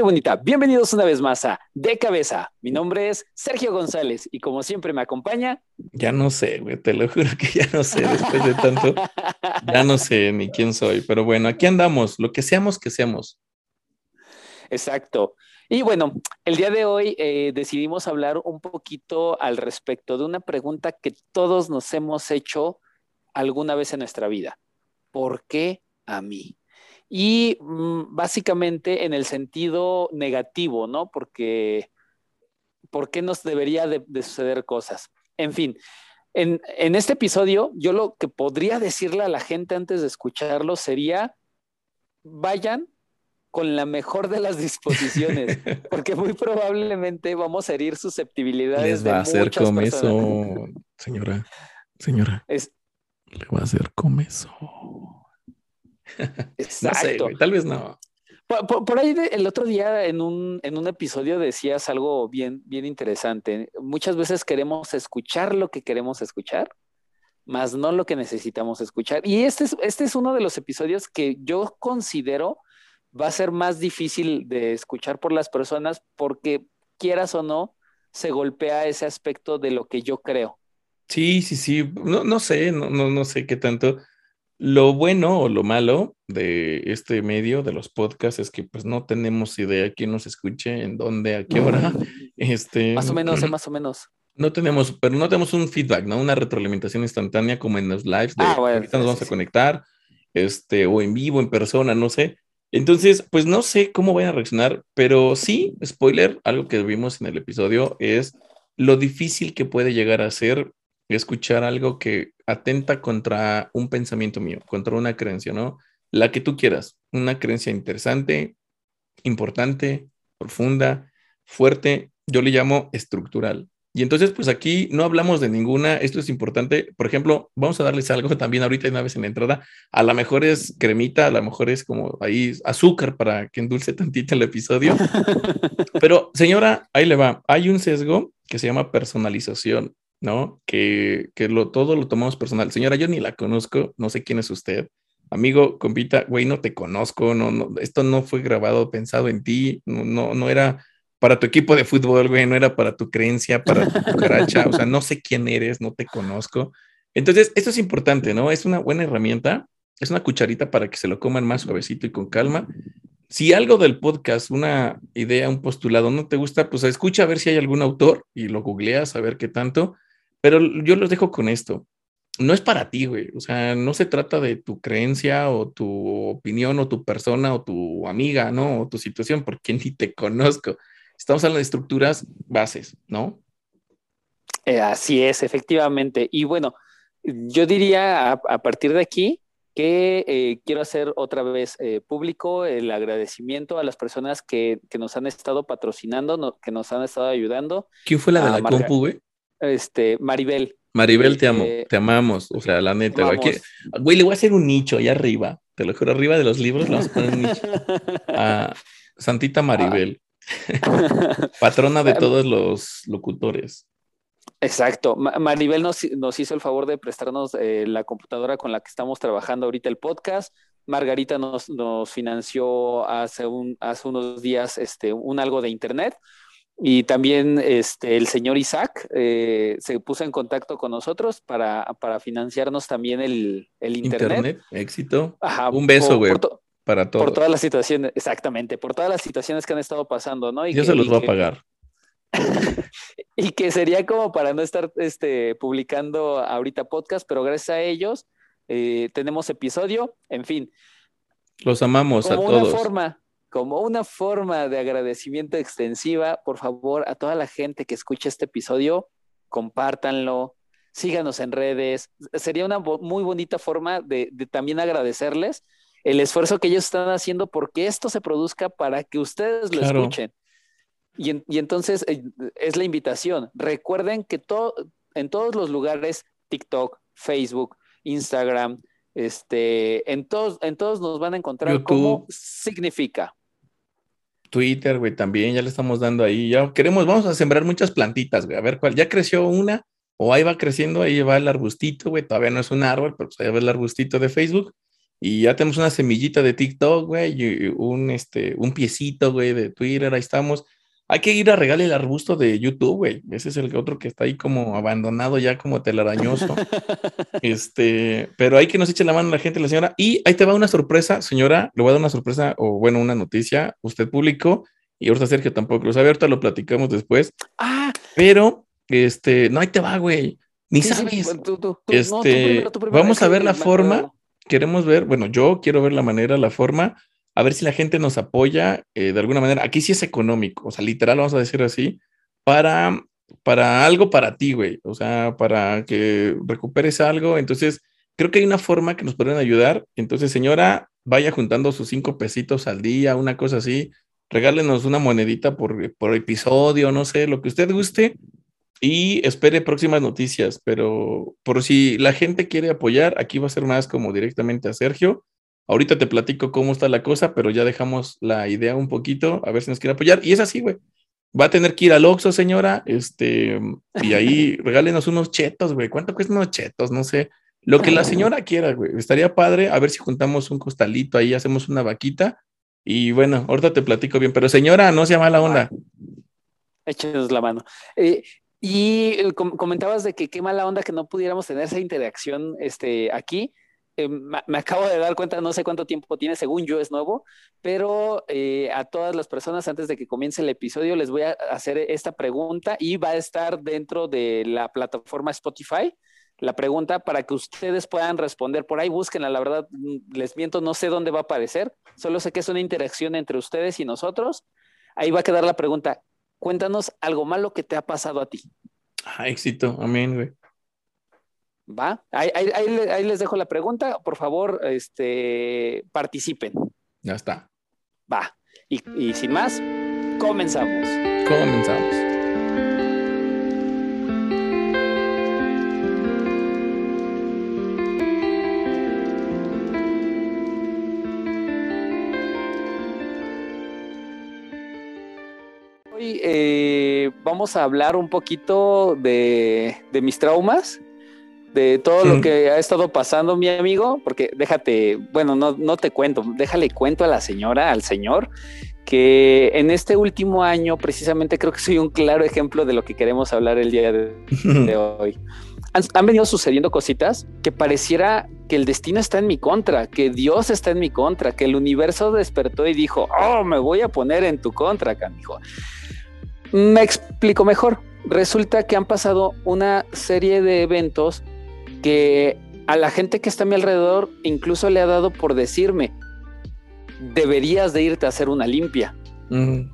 Gente bonita? Bienvenidos una vez más a De Cabeza. Mi nombre es Sergio González y como siempre me acompaña... Ya no sé, güey, te lo juro que ya no sé después de tanto. ya no sé ni quién soy, pero bueno, aquí andamos, lo que seamos, que seamos. Exacto. Y bueno, el día de hoy eh, decidimos hablar un poquito al respecto de una pregunta que todos nos hemos hecho alguna vez en nuestra vida. ¿Por qué a mí? Y mm, básicamente en el sentido negativo, ¿no? Porque, ¿por qué nos debería de, suceder cosas? En fin, en, en, este episodio yo lo que podría decirle a la gente antes de escucharlo sería, vayan con la mejor de las disposiciones, porque muy probablemente vamos a herir susceptibilidades. Les va a hacer eso, señora, señora. Es, Le va a hacer eso. Exacto. tal vez no. Por, ahí el otro día en un, en un episodio decías algo bien, bien interesante. Muchas veces queremos escuchar lo que queremos escuchar, más no lo que necesitamos escuchar. Y este es, este es uno de los episodios que yo considero va a ser más difícil de escuchar por las personas porque quieras o no, se golpea ese aspecto de lo que yo creo. Sí, sí, sí. No, no sé, no, no, no sé qué tanto. Lo bueno o lo malo de este medio, de los podcasts, es que pues no tenemos idea quién nos escuche, en dónde, a qué hora. Este, más o menos, más o menos. No tenemos, pero no tenemos un feedback, ¿no? Una retroalimentación instantánea como en los lives de ah, ahorita nos vamos a conectar, este, o en vivo, en persona, no sé. Entonces, pues no sé cómo vayan a reaccionar, pero sí, spoiler, algo que vimos en el episodio es lo difícil que puede llegar a ser escuchar algo que atenta contra un pensamiento mío, contra una creencia, ¿no? La que tú quieras, una creencia interesante, importante, profunda, fuerte, yo le llamo estructural. Y entonces, pues aquí no hablamos de ninguna, esto es importante, por ejemplo, vamos a darles algo también ahorita una vez en la entrada, a lo mejor es cremita, a lo mejor es como ahí azúcar para que endulce tantito el episodio, pero señora, ahí le va, hay un sesgo que se llama personalización ¿no? Que, que lo, todo lo tomamos personal. Señora, yo ni la conozco, no sé quién es usted. Amigo, compita, güey, no te conozco, no, no, esto no fue grabado pensado en ti, no, no, no era para tu equipo de fútbol, güey, no era para tu creencia, para tu cucaracha, o sea, no sé quién eres, no te conozco. Entonces, esto es importante, ¿no? Es una buena herramienta, es una cucharita para que se lo coman más suavecito y con calma. Si algo del podcast, una idea, un postulado no te gusta, pues escucha a ver si hay algún autor y lo googleas a ver qué tanto. Pero yo los dejo con esto. No es para ti, güey. O sea, no se trata de tu creencia o tu opinión o tu persona o tu amiga, ¿no? O tu situación, porque ni te conozco. Estamos hablando de estructuras bases, ¿no? Eh, así es, efectivamente. Y bueno, yo diría a, partir de aquí que eh, quiero hacer otra vez eh, público el agradecimiento a las personas que, nos han estado patrocinando, que nos han estado ayudando. ¿Quién fue la de la compu, güey? Este, Maribel. Maribel, te amo, este, te amamos. O sea, la neta, güey. güey, le voy a hacer un nicho allá arriba. Te lo juro, arriba de los libros le vamos a poner un nicho. A Santita Maribel. Patrona de todos los locutores. Exacto. Maribel nos, hizo el favor de prestarnos eh, la computadora con la que estamos trabajando ahorita el podcast. Margarita nos, nos financió hace, un, hace unos días este, un algo de internet. Y también este, el señor Isaac eh, se puso en contacto con nosotros para, financiarnos también el, internet. Internet, éxito. Un beso, güey. Para todos. Por todas las situaciones, exactamente, por todas las situaciones que han estado pasando, ¿no? Y Yo se los voy a pagar. y que sería como para no estar este, publicando ahorita podcast, pero gracias a ellos eh, tenemos episodio, en fin. Los amamos a todos. Una forma, como una forma de agradecimiento extensiva, por favor, a toda la gente que escucha este episodio, compártanlo, síganos en redes. Sería una muy bonita forma de, también agradecerles el esfuerzo que ellos están haciendo porque esto se produzca para que ustedes lo escuchen. Y, entonces eh, es la invitación. Recuerden que en todos los lugares, TikTok, Facebook, Instagram, este, en todos, en todos nos van a encontrar cómo significa. Twitter, güey, también ya le estamos dando ahí. Ya queremos, vamos a sembrar muchas plantitas, güey, a ver cuál. Ya creció una, o ahí va creciendo, ahí va el arbustito, güey, todavía no es un árbol, pero pues ahí va el arbustito de Facebook. Y ya tenemos una semillita de TikTok, güey, y un, este, un piecito, güey, de Twitter, ahí estamos. Hay que ir a regalar el arbusto de YouTube, güey. Ese es el otro que está ahí como abandonado ya como telarañoso. este, pero hay que nos eche la mano la gente, la señora. Y ahí te va una sorpresa, señora. Le voy a dar una sorpresa o bueno, una noticia. Usted publicó y ahorita Sergio tampoco lo sabe. Ahorita lo platicamos después. Ah, pero este, no, ahí te va, güey. Ni sabes. este, vamos a ver la forma. Queremos ver, bueno, yo quiero ver la manera, la forma a ver si la gente nos apoya eh, de alguna manera. Aquí sí es económico, o sea, literal, vamos a decir así, para, para algo para ti, güey, o sea, para que recuperes algo. Entonces, creo que hay una forma que nos pueden ayudar. Entonces, señora, vaya juntando sus cinco pesitos al día, una cosa así. Regálenos una monedita por, por episodio, no sé, lo que usted guste. Y espere próximas noticias, pero por si la gente quiere apoyar, aquí va a ser más como directamente a Sergio Ahorita te platico cómo está la cosa, pero ya dejamos la idea un poquito, a ver si nos quiere apoyar. Y es así, güey. Va a tener que ir al Oxxo, señora, este, y ahí regálenos unos chetos, güey. ¿Cuánto cuestan unos chetos? No sé. Lo que la señora quiera, güey. Estaría padre a ver si juntamos un costalito ahí, hacemos una vaquita. Y bueno, ahorita te platico bien, pero señora, no sea mala onda. Échenos la mano. Eh, y comentabas de que qué mala onda que no pudiéramos tener esa interacción este, aquí. Me, acabo de dar cuenta, no sé cuánto tiempo tiene, según yo es nuevo, pero eh, a todas las personas antes de que comience el episodio les voy a hacer esta pregunta y va a estar dentro de la plataforma Spotify. La pregunta para que ustedes puedan responder por ahí, búsquenla, la verdad mm, les miento, no sé dónde va a aparecer, solo sé que es una interacción entre ustedes y nosotros. Ahí va a quedar la pregunta, cuéntanos algo malo que te ha pasado a ti. Ah, éxito, amén, güey. ¿Va? Ahí, les dejo la pregunta. Por favor, este, participen. Ya está. Va. Y, y sin más, comenzamos. Comenzamos. Hoy eh, vamos a hablar un poquito de, de mis traumas de todo lo que ha estado pasando, mi amigo, porque déjate, bueno, no, no te cuento, déjale cuento a la señora, al señor, que en este último año precisamente creo que soy un claro ejemplo de lo que queremos hablar el día de, hoy. Han, venido sucediendo cositas que pareciera que el destino está en mi contra, que Dios está en mi contra, que el universo despertó y dijo, oh, me voy a poner en tu contra, canijo. Me explico mejor. Resulta que han pasado una serie de eventos que a la gente que está a mi alrededor incluso le ha dado por decirme, deberías de irte a hacer una limpia.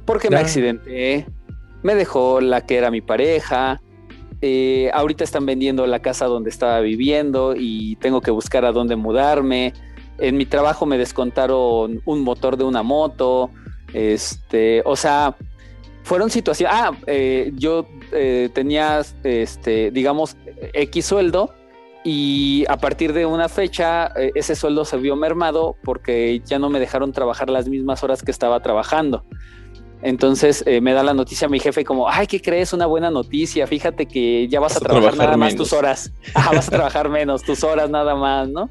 porque me accidenté, me dejó la que era mi pareja, eh, ahorita están vendiendo la casa donde estaba viviendo y tengo que buscar a dónde mudarme. En mi trabajo me descontaron un motor de una moto. Este, o sea, fueron situaciones. Ah, eh, yo eh, tenía, este, digamos, X sueldo y a partir de una fecha eh, ese sueldo se vio mermado porque ya no me dejaron trabajar las mismas horas que estaba trabajando. Entonces eh, me da la noticia a mi jefe como, ay, ¿qué crees? Una buena noticia, fíjate que ya vas, a, trabajar, nada más tus horas. vas a trabajar menos, tus horas nada más, ¿no?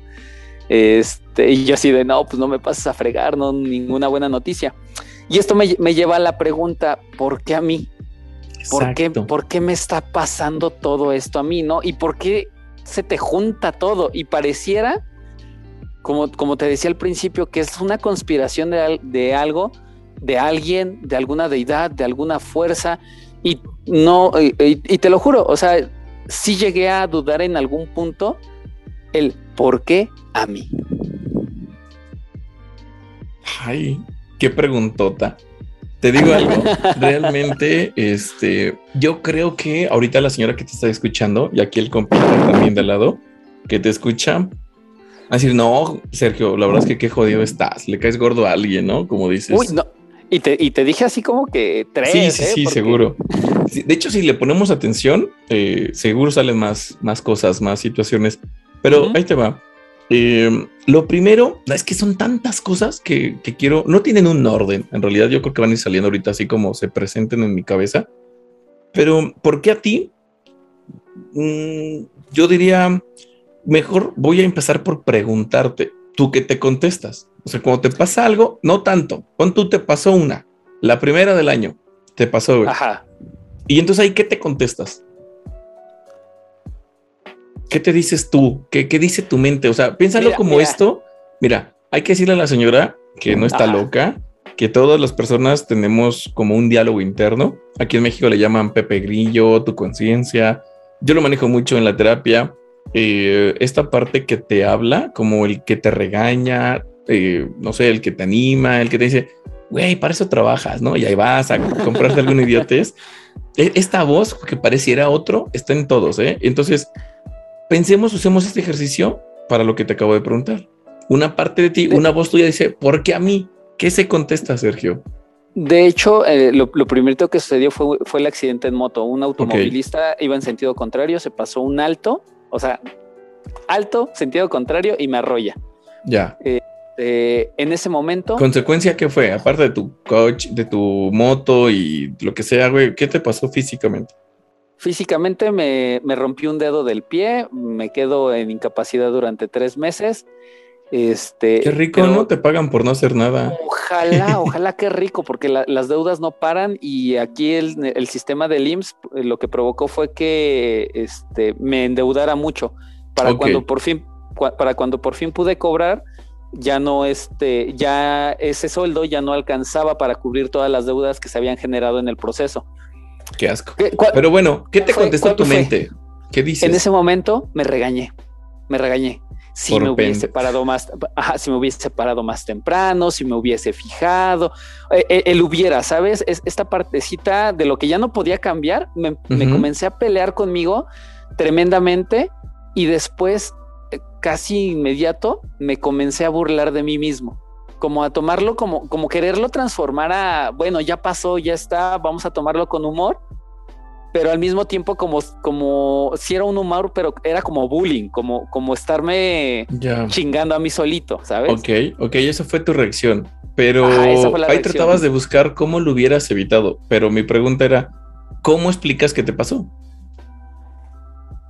Este, y yo así de, no, pues no me pases a fregar, no, ninguna buena noticia. Y esto me, me lleva a la pregunta, ¿por qué a mí? ¿Por qué, ¿Por qué me está pasando todo esto a mí, no? ¿Y por qué se te junta todo y pareciera, como, como te decía al principio, que es una conspiración de, de algo, de alguien, de alguna deidad, de alguna fuerza. Y no, y, te lo juro, o sea, sí llegué a dudar en algún punto el por qué a mí. Ay, qué preguntota. Te digo algo, realmente, este, yo creo que ahorita la señora que te está escuchando y aquí el compadre también de al lado que te escucha, a decir, no, Sergio, la verdad es que qué jodido estás, le caes gordo a alguien, ¿no? Como dices. Uy, no. Y te, y te dije así como que tres. Sí, sí, ¿eh? sí, seguro. De hecho, si le ponemos atención, eh, seguro salen más, más cosas, más situaciones. Pero ahí te va. Eh, lo primero es que son tantas cosas que, quiero, no tienen un orden. En realidad, yo creo que van a ir saliendo ahorita así como se presenten en mi cabeza. Pero, ¿por qué a ti? Mm, yo diría, mejor voy a empezar por preguntarte, ¿tú qué te contestas? O sea, cuando te pasa algo, no tanto. Con tú te pasó una, la primera del año, te pasó, güey. Ajá. Y entonces ahí, ¿qué te contestas? ¿Qué te dices tú? ¿Qué, qué dice tu mente? O sea, piénsalo como esto. Mira, hay que decirle a la señora que no está loca, que todas las personas tenemos como un diálogo interno. Aquí en México le llaman Pepe Grillo, tu conciencia. Yo lo manejo mucho en la terapia. Eh, esta parte que te habla, como el que te regaña, eh, no sé, el que te anima, el que te dice, güey, para eso trabajas, ¿no? Y ahí vas a comprarte algún idiotes. E, esta voz que pareciera otro está en todos, ¿eh? Entonces, pensemos, usemos este ejercicio para lo que te acabo de preguntar. Una parte de ti, una voz tuya dice, ¿por qué a mí? ¿Qué se contesta, Sergio? De hecho, eh, lo, primero que sucedió fue, fue, el accidente en moto. Un automovilista iba en sentido contrario, se pasó un alto, o sea, alto, sentido contrario y me arrolla. Ya. Eh, eh, en ese momento. ¿Consecuencia qué fue? Aparte de tu coach, de tu moto y lo que sea, güey, ¿qué te pasó físicamente? Físicamente me, me rompí un dedo del pie, me quedo en incapacidad durante tres meses. Este, qué rico, ¿no? Te pagan por no hacer nada. Ojalá, ojalá qué rico, porque las deudas no paran y aquí el, el, sistema del IMSS eh, lo que provocó fue que este, me endeudara mucho para cuando por fin para cuando por fin pude cobrar ya no este ya ese sueldo ya no alcanzaba para cubrir todas las deudas que se habían generado en el proceso. Qué asco. Pero bueno, ¿qué te contestó tu mente? ¿Qué dices? En ese momento me regañé, me regañé. Si me hubiese parado más, si me hubiese parado más temprano, si me hubiese fijado, eh, eh, el, hubiera, ¿sabes? Es, esta partecita de lo que ya no podía cambiar, me, comencé a pelear conmigo tremendamente y después, eh, casi inmediato, me comencé a burlar de mí mismo como a tomarlo como, como quererlo transformar a, bueno, ya pasó, ya está, vamos a tomarlo con humor, pero al mismo tiempo como, como si era un humor, pero era como bullying, como, como estarme chingando a mí solito, ¿sabes? Ok, ok, esa fue tu reacción, pero ahí tratabas de buscar cómo lo hubieras evitado, pero mi pregunta era, ¿cómo explicas qué te pasó?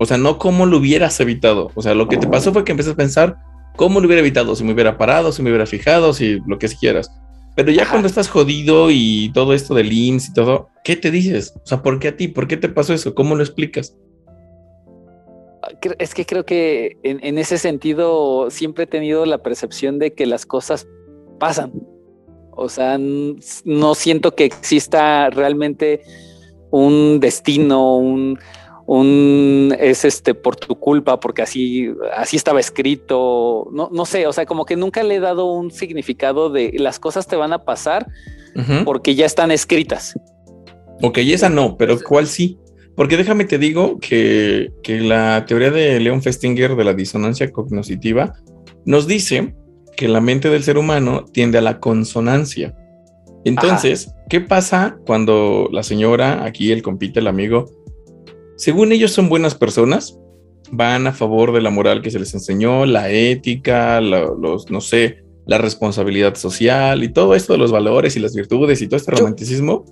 O sea, no cómo lo hubieras evitado, o sea, lo que te pasó fue que empezaste a pensar, ¿Cómo lo hubiera evitado? Si me hubiera parado, si me hubiera fijado, si lo que quieras. Pero ya cuando estás jodido y todo esto del IMSS y todo, ¿qué te dices? O sea, ¿por qué a ti? ¿Por qué te pasó eso? ¿Cómo lo explicas? Es que creo que en, ese sentido siempre he tenido la percepción de que las cosas pasan. O sea, no siento que exista realmente un destino, un, un es este por tu culpa, porque así, así estaba escrito. No, no sé, o sea, como que nunca le he dado un significado de las cosas te van a pasar porque ya están escritas. Ok, esa no, pero ¿cuál sí? Porque déjame te digo que, que la teoría de Leon Festinger de la disonancia cognitiva nos dice que la mente del ser humano tiende a la consonancia. Entonces, ¿qué pasa cuando la señora, aquí el compite, el amigo, según ellos son buenas personas, van a favor de la moral que se les enseñó, la ética, los, no sé, la responsabilidad social y todo esto de los valores y las virtudes y todo este romanticismo,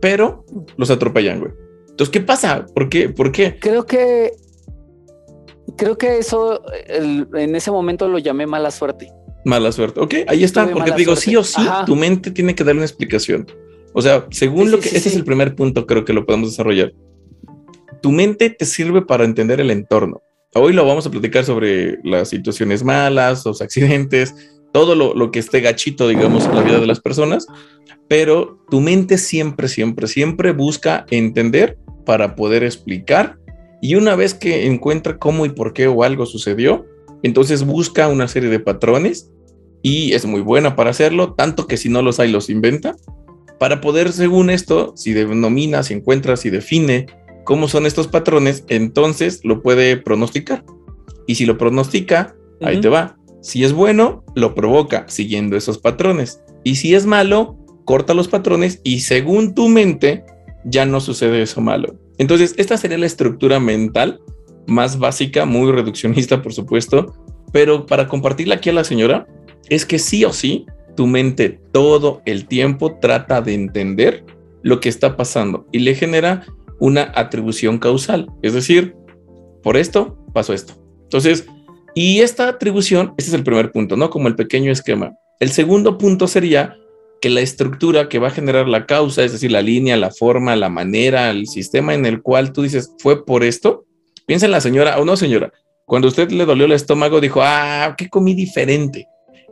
pero los atropellan, güey. Entonces, ¿qué pasa? ¿Por qué? ¿Por qué? Creo que creo que eso en ese momento lo llamé mala suerte. Mala suerte. Ok, ahí está, porque te digo, sí o sí, tu mente tiene que dar una explicación. O sea, según lo que, ese es el primer punto, creo que lo podemos desarrollar tu mente te sirve para entender el entorno. Hoy lo vamos a platicar sobre las situaciones malas, los accidentes, todo lo, que esté gachito, digamos, en la vida de las personas, pero tu mente siempre, siempre, siempre busca entender para poder explicar y una vez que encuentra cómo y por qué o algo sucedió, entonces busca una serie de patrones y es muy buena para hacerlo, tanto que si no los hay, los inventa, para poder, según esto, si denomina, si encuentra, si define cómo son estos patrones, entonces lo puede pronosticar. Y si lo pronostica, ahí te va. Si es bueno, lo provoca siguiendo esos patrones. Y si es malo, corta los patrones y según tu mente, ya no sucede eso malo. Entonces, esta sería la estructura mental más básica, muy reduccionista, por supuesto, pero para compartirla aquí a la señora, es que sí o sí, tu mente todo el tiempo trata de entender lo que está pasando y le genera una atribución causal. Es decir, por esto pasó esto. Entonces, y esta atribución, este es el primer punto, ¿no? Como el pequeño esquema. El segundo punto sería que la estructura que va a generar la causa, es decir, la línea, la forma, la manera, el sistema en el cual tú dices, fue por esto. Piensa en la señora, o no señora, cuando usted le dolió el estómago, dijo, ah, ¿qué comí diferente?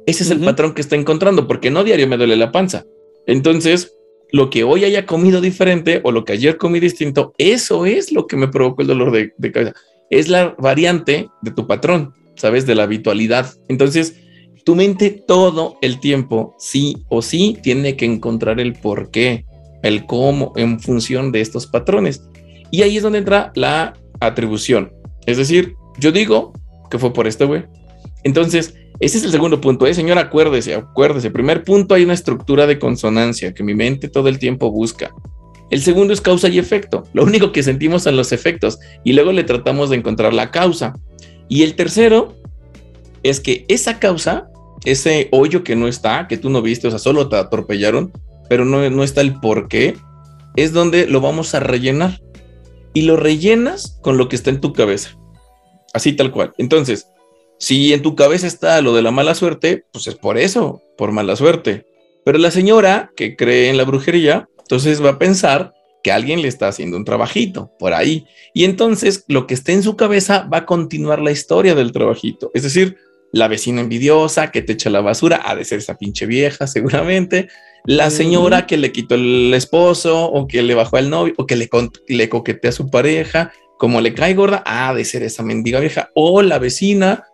Ese es el patrón que está encontrando, porque no diario me duele la panza. Entonces, lo que hoy haya comido diferente o lo que ayer comí distinto, eso es lo que me provocó el dolor de, de cabeza. Es la variante de tu patrón, ¿sabes? De la habitualidad. Entonces, tu mente todo el tiempo, sí o sí, tiene que encontrar el por qué, el cómo en función de estos patrones. Y ahí es donde entra la atribución. Es decir, yo digo que fue por este güey. Entonces, ese es el segundo punto. Eh, señor, acuérdese, acuérdese. Primer punto, hay una estructura de consonancia que mi mente todo el tiempo busca. El segundo es causa y efecto. Lo único que sentimos son los efectos y luego le tratamos de encontrar la causa. Y el tercero es que esa causa ese hoyo que no está, que tú no viste, o sea, solo te atropellaron, pero no, no está el por qué, es donde lo vamos a rellenar. Y lo rellenas con lo que está en tu cabeza. Así tal cual. Entonces, si en tu cabeza está lo de la mala suerte, pues es por eso, por mala suerte. Pero la señora que cree en la brujería, entonces va a pensar que alguien le está haciendo un trabajito por ahí. Y entonces lo que esté en su cabeza va a continuar la historia del trabajito. Es decir, la vecina envidiosa que te echa la basura, ha de ser esa pinche vieja seguramente, la señora que le quitó el esposo o que le bajó al novio o que le, le coquetea a su pareja, como le cae gorda, ha de ser esa mendiga vieja, o la vecina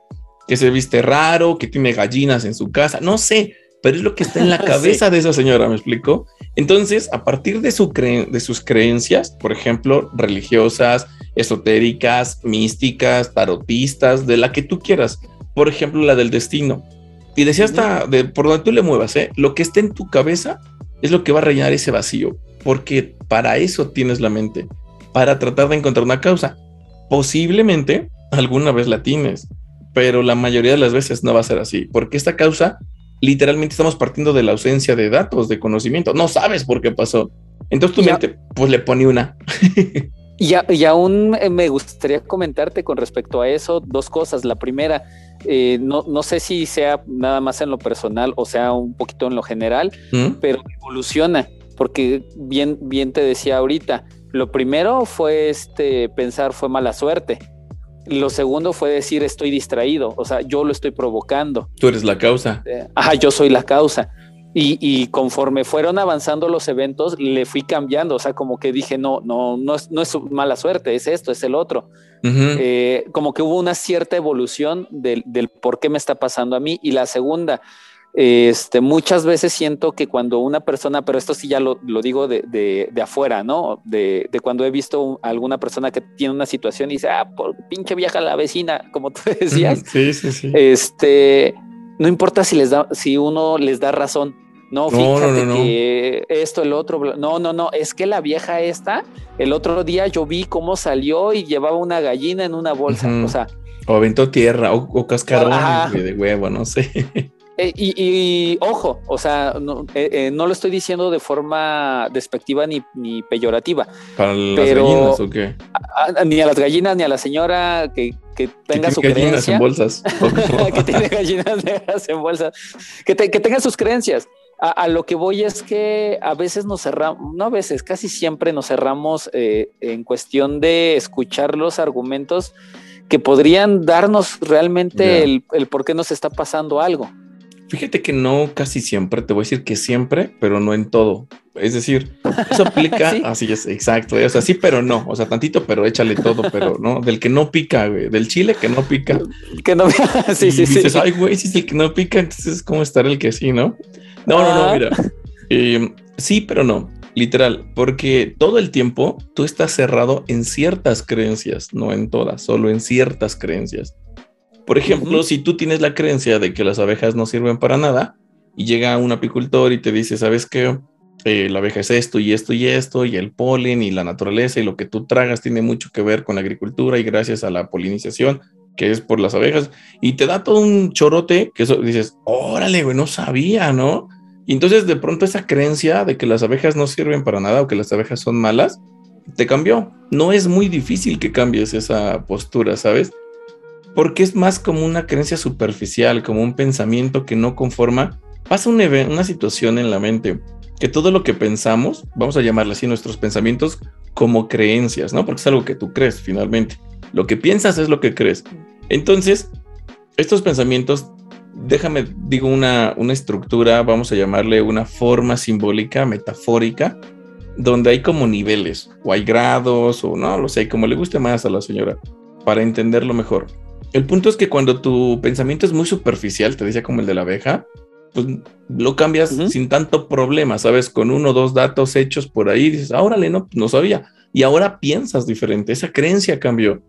que se viste raro, que tiene gallinas en su casa, no sé, pero es lo que está en la cabeza de esa señora, ¿me explico? Entonces, a partir de, su de sus creencias, por ejemplo, religiosas, esotéricas, místicas, tarotistas, de la que tú quieras, por ejemplo, la del destino. Y decía hasta de por donde tú le muevas, ¿eh? lo que esté en tu cabeza es lo que va a rellenar ese vacío, porque para eso tienes la mente, para tratar de encontrar una causa. Posiblemente alguna vez la tienes, pero la mayoría de las veces no va a ser así, porque esta causa literalmente estamos partiendo de la ausencia de datos, de conocimiento, no sabes por qué pasó. Entonces tu mente pues le pone una. y, y aún eh, me gustaría comentarte con respecto a eso dos cosas. La primera, eh, no, no, sé si sea nada más en lo personal o sea un poquito en lo general, ¿Mm? pero evoluciona, porque bien, bien te decía ahorita, lo primero fue este pensar fue mala suerte. Lo segundo fue decir estoy distraído, o sea, yo lo estoy provocando. Tú eres la causa. Eh, ajá, yo soy la causa. Y, conforme fueron avanzando los eventos, le fui cambiando, o sea, como que dije, no, no, no es, no es mala suerte, es esto, es el otro. Eh, como que hubo una cierta evolución del, por qué me está pasando a mí. Y la segunda, este, muchas veces siento que cuando una persona, pero esto sí ya lo, digo de, de, afuera, ¿no? De, cuando he visto a alguna persona que tiene una situación y dice, ah, por pinche vieja la vecina, como tú decías. Sí, sí, sí. Este no importa si les da, si uno les da razón. No, fíjate que esto, el otro, no, no, no, es que la vieja esta, el otro día yo vi cómo salió y llevaba una gallina en una bolsa, o sea. O aventó tierra o, cascarón de huevo, no sé. Eh, y, ojo, o sea, eh, eh, no, lo estoy diciendo de forma despectiva ni, ni peyorativa. ¿Para las gallinas o qué? ni a las gallinas ni a la señora que, que tenga su creencia. en bolsas. que tiene gallinas en bolsas. Que, que tenga sus creencias. A, lo que voy es que a veces nos cerramos, no a veces, casi siempre nos cerramos en cuestión de escuchar los argumentos que podrían darnos realmente el, el por qué nos está pasando algo. Fíjate que no casi siempre, te voy a decir que siempre, pero no en todo. Es decir, eso aplica, así es, exacto. O sea, sí, pero no. O sea, tantito, pero échale todo, pero no. Del que no pica, güey. Del chile que no pica. Que no Sí, sí, dices, Ay, güey, si es el que no pica, entonces, ¿cómo estar el que sí, no? No, no, no, ah. mira. Em, sí, pero no. Literal, porque todo el tiempo tú estás cerrado en ciertas creencias, no en todas, solo en ciertas creencias. Por ejemplo, si tú tienes la creencia de que las abejas no sirven para nada y llega un apicultor y te dice, ¿sabes qué? eh, la abeja es esto y esto y esto, y el polen y la naturaleza y lo que tú tragas tiene mucho que ver con la agricultura y gracias a la polinización, que es por las abejas, y te da todo un chorote que eso dices, órale, güey, no sabía, ¿no? Y entonces de pronto esa creencia de que las abejas no sirven para nada o que las abejas son malas, te cambió. No es muy difícil que cambies esa postura, ¿sabes? Porque es más como una creencia superficial, como un pensamiento que no conforma. Pasa un una situación en la mente que todo lo que pensamos, vamos a llamarle así nuestros pensamientos como creencias, ¿no? Porque es algo que tú crees finalmente. Lo que piensas es lo que crees. Entonces, estos pensamientos, déjame, digo, una, una estructura, vamos a llamarle una forma simbólica, metafórica, donde hay como niveles, o hay grados, o no lo sé, como le guste más a la señora, para entenderlo mejor. El punto es que cuando tu pensamiento es muy superficial, te decía como el de la abeja, pues lo cambias sin tanto problema, ¿sabes? Con uno o dos datos hechos por ahí, dices, ah, órale, no, no sabía. Y ahora piensas diferente, esa creencia cambió.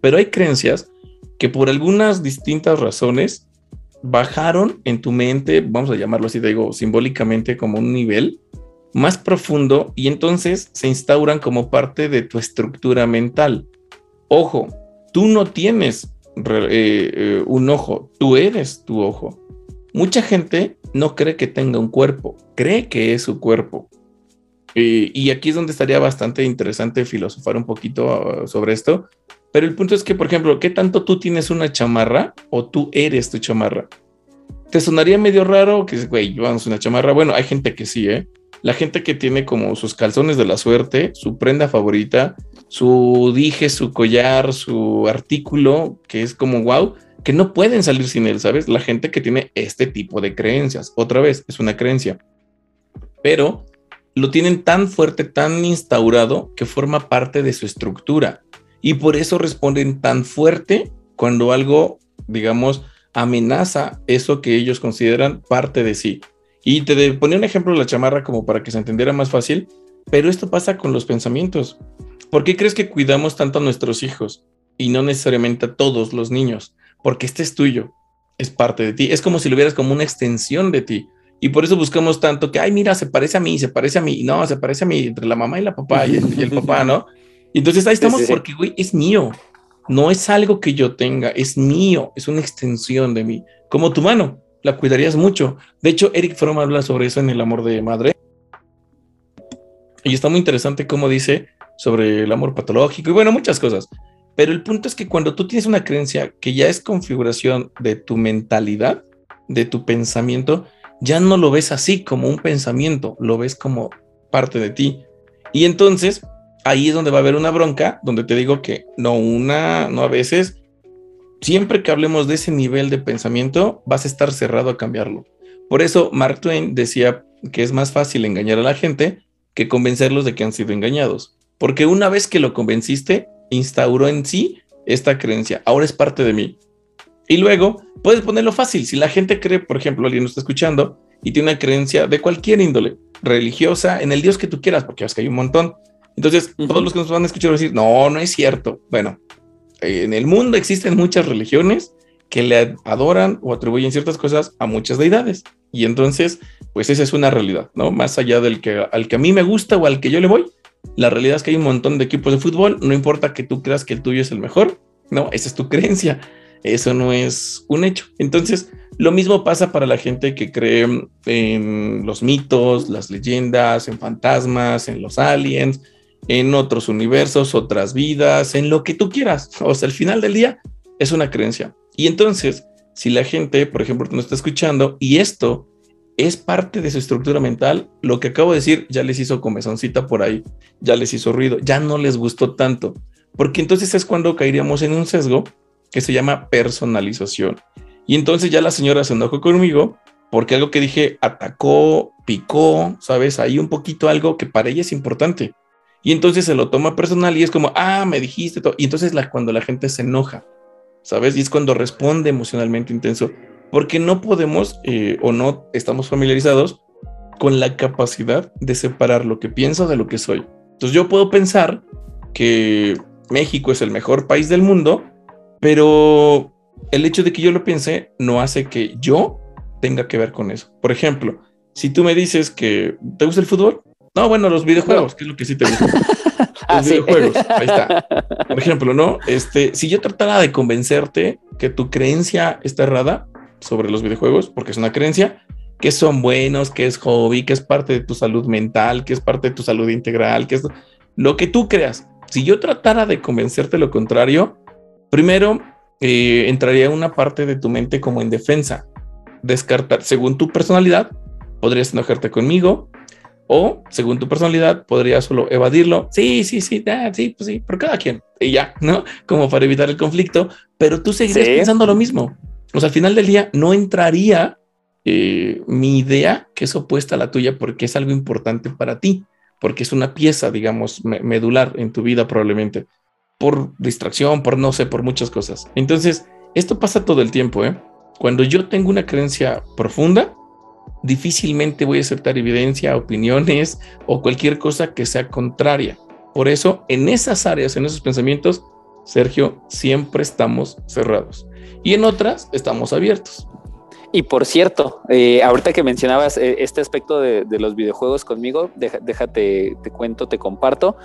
Pero hay creencias que por algunas distintas razones bajaron en tu mente, vamos a llamarlo así, te digo, simbólicamente como un nivel más profundo y entonces se instauran como parte de tu estructura mental. Ojo, tú no tienes eh, eh, un ojo, tú eres tu ojo. Mucha gente no cree que tenga un cuerpo, cree que es su cuerpo. y aquí es donde estaría bastante interesante filosofar un poquito ah, sobre esto. Pero el punto es que, por ejemplo, ¿qué tanto tú tienes una chamarra o tú eres tu chamarra? ¿Te sonaría medio raro que, güey, llevamos una chamarra? Bueno, hay gente que sí, ¿eh? La gente que tiene como sus calzones de la suerte, su prenda favorita, su dije, su collar, su artículo, que es como wow, que no pueden salir sin él, ¿sabes? La gente que tiene este tipo de creencias. Otra vez, es una creencia. Pero lo tienen tan fuerte, tan instaurado, que forma parte de su estructura. Y por eso responden tan fuerte cuando algo, digamos, amenaza eso que ellos consideran parte de sí. Y te ponía un ejemplo de la chamarra como para que se entendiera más fácil, pero esto pasa con los pensamientos. ¿Por qué crees que cuidamos tanto a nuestros hijos y no necesariamente a todos los niños? porque este es tuyo, es parte de ti, es como si lo vieras como una extensión de ti. Y por eso buscamos tanto que, ay, mira, se parece a mí, se parece a mí, no, se parece a mí, entre la mamá y la papá y el, papá, ¿no? Y entonces ahí estamos porque, güey, es mío, no es algo que yo tenga, es mío, es una extensión de mí, como tu mano, la cuidarías mucho. De hecho, Eric Fromm habla sobre eso en El amor de madre. Y está muy interesante cómo dice sobre el amor patológico y bueno, muchas cosas. Pero el punto es que cuando tú tienes una creencia que ya es configuración de tu mentalidad, de tu pensamiento, ya no lo ves así como un pensamiento, lo ves como parte de ti. Y entonces ahí es donde va a haber una bronca, donde te digo que no una, no a veces, siempre que hablemos de ese nivel de pensamiento, vas a estar cerrado a cambiarlo. Por eso Mark Twain decía que es más fácil engañar a la gente que convencerlos de que han sido engañados. Porque una vez que lo convenciste, instauró en sí esta creencia. Ahora es parte de mí. Y luego puedes ponerlo fácil. Si la gente cree, por ejemplo, alguien nos está escuchando y tiene una creencia de cualquier índole, religiosa, en el Dios que tú quieras, porque es que hay un montón. Entonces, todos los que nos van a escuchar van a decir, no, no es cierto. Bueno, en el mundo existen muchas religiones que le adoran o atribuyen ciertas cosas a muchas deidades. Y entonces, pues esa es una realidad, ¿no? Más allá del que al que a mí me gusta o al que yo le voy, la realidad es que hay un montón de equipos de fútbol, no importa que tú creas que el tuyo es el mejor, no, esa es tu creencia, eso no es un hecho. Entonces, lo mismo pasa para la gente que cree en los mitos, las leyendas, en fantasmas, en los aliens, en otros universos, otras vidas, en lo que tú quieras. O sea, al final del día es una creencia. Y entonces, si la gente, por ejemplo, nos está escuchando y esto es parte de su estructura mental. Lo que acabo de decir ya les hizo comezoncita por ahí, ya les hizo ruido, ya no les gustó tanto, porque entonces es cuando caeríamos en un sesgo que se llama personalización. Y entonces ya la señora se enojó conmigo porque algo que dije atacó, picó, ¿sabes? Ahí un poquito algo que para ella es importante. Y entonces se lo toma personal y es como, ah, me dijiste todo. Y entonces la, cuando la gente se enoja, ¿sabes? Y es cuando responde emocionalmente intenso porque no podemos eh, o no estamos familiarizados con la capacidad de separar lo que pienso de lo que soy. Entonces yo puedo pensar que México es el mejor país del mundo, pero el hecho de que yo lo piense no hace que yo tenga que ver con eso. Por ejemplo, si tú me dices que te gusta el fútbol, no, bueno, los videojuegos, que es lo que sí te gusta. Ah, los videojuegos, ahí está. Por ejemplo, ¿no? Este, si yo tratara de convencerte que tu creencia está errada sobre los videojuegos, porque es una creencia, que son buenos, que es hobby, que es parte de tu salud mental, que es parte de tu salud integral, que es lo que tú creas. Si yo tratara de convencerte lo contrario, primero eh, entraría una parte de tu mente como en defensa. Descartar, según tu personalidad, podrías enojarte conmigo, o según tu personalidad, podrías solo evadirlo. Sí, sí, sí, sí, pues sí, por cada quien. Y ya, ¿no? Como para evitar el conflicto, pero tú seguirías pensando lo mismo. O sea, al final del día no entraría eh, mi idea que es opuesta a la tuya porque es algo importante para ti, porque es una pieza, digamos, medular en tu vida probablemente, por distracción, por no sé, por muchas cosas. Entonces, esto pasa todo el tiempo, ¿eh? Cuando yo tengo una creencia profunda, difícilmente voy a aceptar evidencia, opiniones o cualquier cosa que sea contraria. Por eso, en esas áreas, en esos pensamientos, Sergio, siempre estamos cerrados. Y en otras, estamos abiertos. Y por cierto, eh, ahorita que mencionabas eh, este aspecto de, los videojuegos conmigo, déjate, te cuento, te comparto,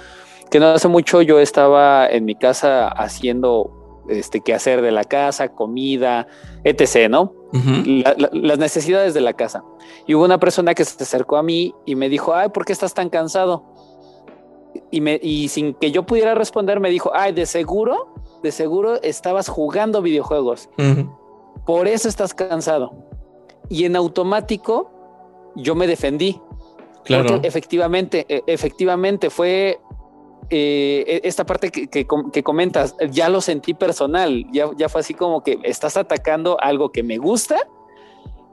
que no hace mucho yo estaba en mi casa haciendo este hacer de la casa, comida, etc., ¿no? las necesidades de la casa. Y hubo una persona que se acercó a mí y me dijo, ay, ¿por qué estás tan cansado? Y, me, y sin que yo pudiera responder, me dijo, ay, de seguro, de seguro estabas jugando videojuegos. Por eso estás cansado. Y en automático yo me defendí. Claro. Porque efectivamente, e, efectivamente fue eh, e, esta parte que, comentas, ya lo sentí personal, ya, ya fue así como que estás atacando algo que me gusta,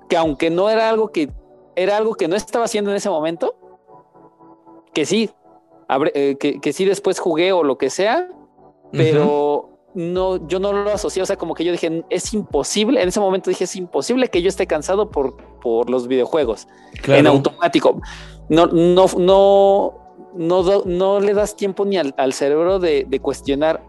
que aunque no era algo que era algo que no estaba haciendo en ese momento, que sí, eh, que, sí después jugué o lo que sea, pero no, yo no lo asocié, o sea, como que yo dije, es imposible, en ese momento dije, es imposible que yo esté cansado por, por los videojuegos en automático. No, no, no, no, no le das tiempo ni al, cerebro de, cuestionar,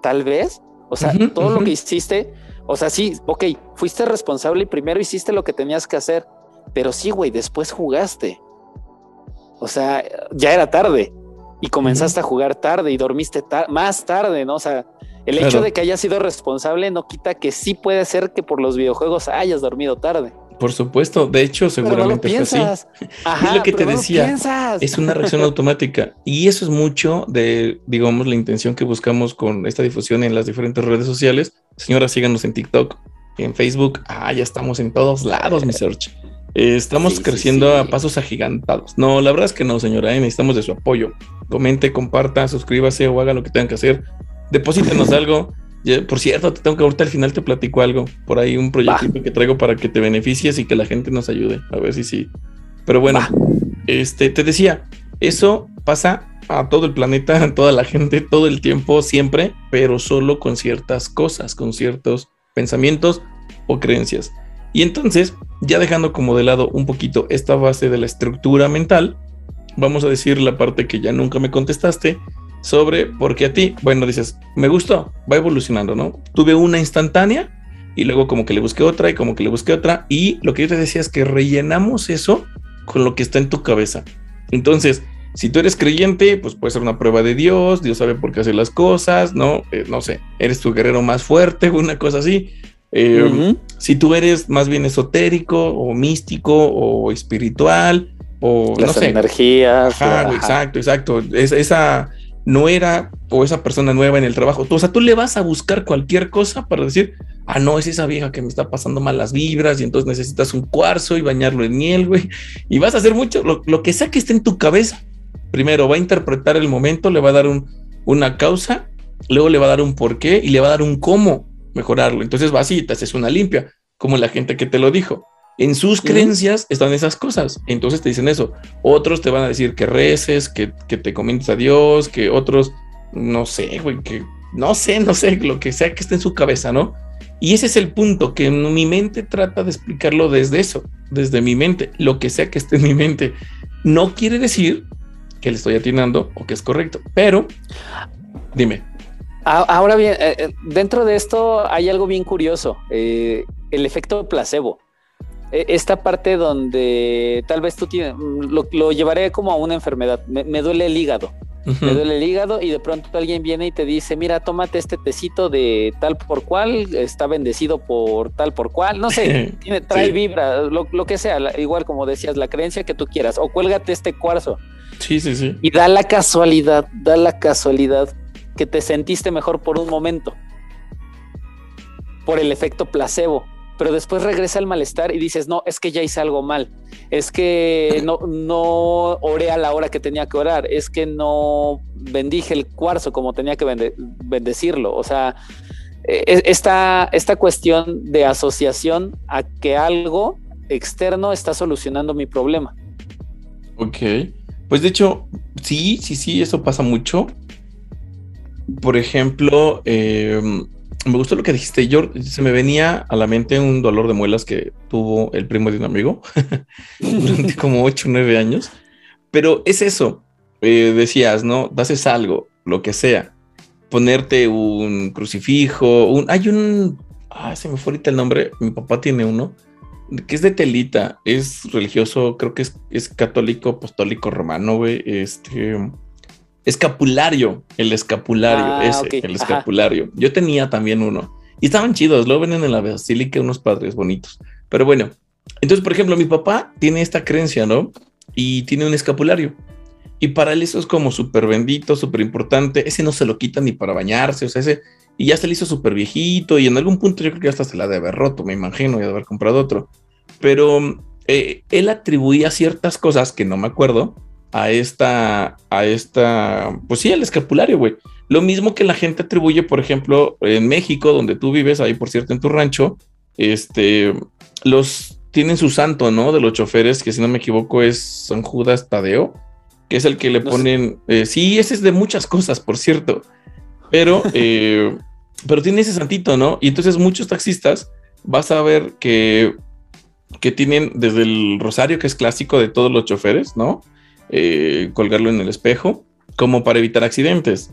tal vez, o sea, todo lo que hiciste, o sea, sí, ok, fuiste responsable y primero hiciste lo que tenías que hacer, pero sí, güey, después jugaste. O sea, ya era tarde y comenzaste a jugar tarde y dormiste más tarde, ¿no? O sea, el hecho de que hayas sido responsable no quita que sí puede ser que por los videojuegos hayas dormido tarde. Por supuesto, de hecho, seguramente fue así. es lo que te decía. es una reacción automática. Y eso es mucho de, digamos, la intención que buscamos con esta difusión en las diferentes redes sociales. Señora, síganos en TikTok, en Facebook. Ah, ya estamos en todos lados, mi search. Eh, estamos creciendo a pasos agigantados. No, la verdad es que no, señora. Eh, necesitamos de su apoyo. Comente, comparta, suscríbase o haga lo que tengan que hacer deposítenos algo. Por cierto, te tengo que ahorita al final te platico algo. Por ahí un proyecto que traigo para que te beneficies y que la gente nos ayude. A ver si sí. Pero bueno, este te decía, eso pasa a todo el planeta, a toda la gente, todo el tiempo, siempre, pero solo con ciertas cosas, con ciertos pensamientos o creencias. Y entonces, ya dejando como de lado un poquito esta base de la estructura mental, vamos a decir la parte que ya nunca me contestaste, sobre por qué a ti, bueno, dices, me gustó, va evolucionando, ¿no? Tuve una instantánea y luego como que le busqué otra y como que le busqué otra y lo que yo te decía es que rellenamos eso con lo que está en tu cabeza. Entonces, si tú eres creyente, pues puede ser una prueba de Dios, Dios sabe por qué hace las cosas, ¿no? Eh, no sé, eres tu guerrero más fuerte, una cosa así. Eh, si tú eres más bien esotérico o místico o espiritual o las energías. exacto, exacto. esa no era o esa persona nueva en el trabajo. O sea, tú le vas a buscar cualquier cosa para decir, ah, no, es esa vieja que me está pasando malas vibras y entonces necesitas un cuarzo y bañarlo en miel, güey. Y vas a hacer mucho, lo, que sea que esté en tu cabeza. Primero va a interpretar el momento, le va a dar un, una causa, luego le va a dar un porqué y le va a dar un cómo mejorarlo. Entonces vas y te haces una limpia, como la gente que te lo dijo. En sus creencias están esas cosas. Entonces te dicen eso. Otros te van a decir que reces, que, te comentes a Dios, que otros, no sé, güey, que no sé, no sé, lo que sea que esté en su cabeza, ¿no? Y ese es el punto, que mi mente trata de explicarlo desde eso, desde mi mente, lo que sea que esté en mi mente. No quiere decir que le estoy atinando o que es correcto, pero dime. Ahora bien, eh, eh, dentro de esto hay algo bien curioso, eh, el efecto placebo. e, esta parte donde tal vez tú tienes, mm, lo, llevaré como a una enfermedad, me, duele el hígado, me duele el hígado y de pronto alguien viene y te dice, mira, tómate este tecito de tal por cual, está bendecido por tal por cual, no sé, tiene, trae vibra, lo, lo, que sea, igual como decías, la creencia que tú quieras, o cuélgate este cuarzo. Sí, sí, sí. Y da la casualidad, da la casualidad que te sentiste mejor por un momento, por el efecto placebo pero después regresa el malestar y dices, no, es que ya hice algo mal, es que no, no oré a la hora que tenía que orar, es que no bendije el cuarzo como tenía que bendecirlo. O sea, e, e, esta, esta cuestión de asociación a que algo externo está solucionando mi problema. Ok, pues de hecho, sí, sí, sí, eso pasa mucho. Por ejemplo, eh, me gustó lo que dijiste. Yo se me venía a la mente un dolor de muelas que tuvo el primo de un amigo durante como 8 o 9 años. Pero es eso. Eh, decías, ¿no? Haces algo, lo que sea. Ponerte un crucifijo. Un, hay un. Ah, se me fue ahorita el nombre. Mi papá tiene uno que es de telita. Es religioso, creo que es, es católico, apostólico romano, güey. Este Escapulario, el escapulario, ah, ese, el escapulario. Yo tenía también uno. Y estaban chidos, lo ven en la basílica unos padres bonitos. Pero bueno, entonces, por ejemplo, mi papá tiene esta creencia, ¿no? Y tiene un escapulario. Y para él eso es como súper bendito, súper importante. Ese no se lo quita ni para bañarse, o sea, ese... Y ya se le hizo súper viejito y en algún punto yo creo que hasta se la debe haber roto, me imagino, y de haber comprado otro. Pero eh, él atribuía ciertas cosas que no me acuerdo, a esta, a esta, pues sí, al escapulario, güey. Lo mismo que la gente atribuye, por ejemplo, en México, donde tú vives, ahí por cierto, en tu rancho, este, los tienen su santo, ¿no? De los choferes, que si no me equivoco es San Judas Tadeo, que es el que le ponen, eh, sí, ese es de muchas cosas, por cierto, pero, eh, pero tiene ese santito, ¿no? Y entonces muchos taxistas vas a ver que, que tienen desde el rosario, que es clásico de todos los choferes, ¿no? Eh, colgarlo en el espejo, como para evitar accidentes.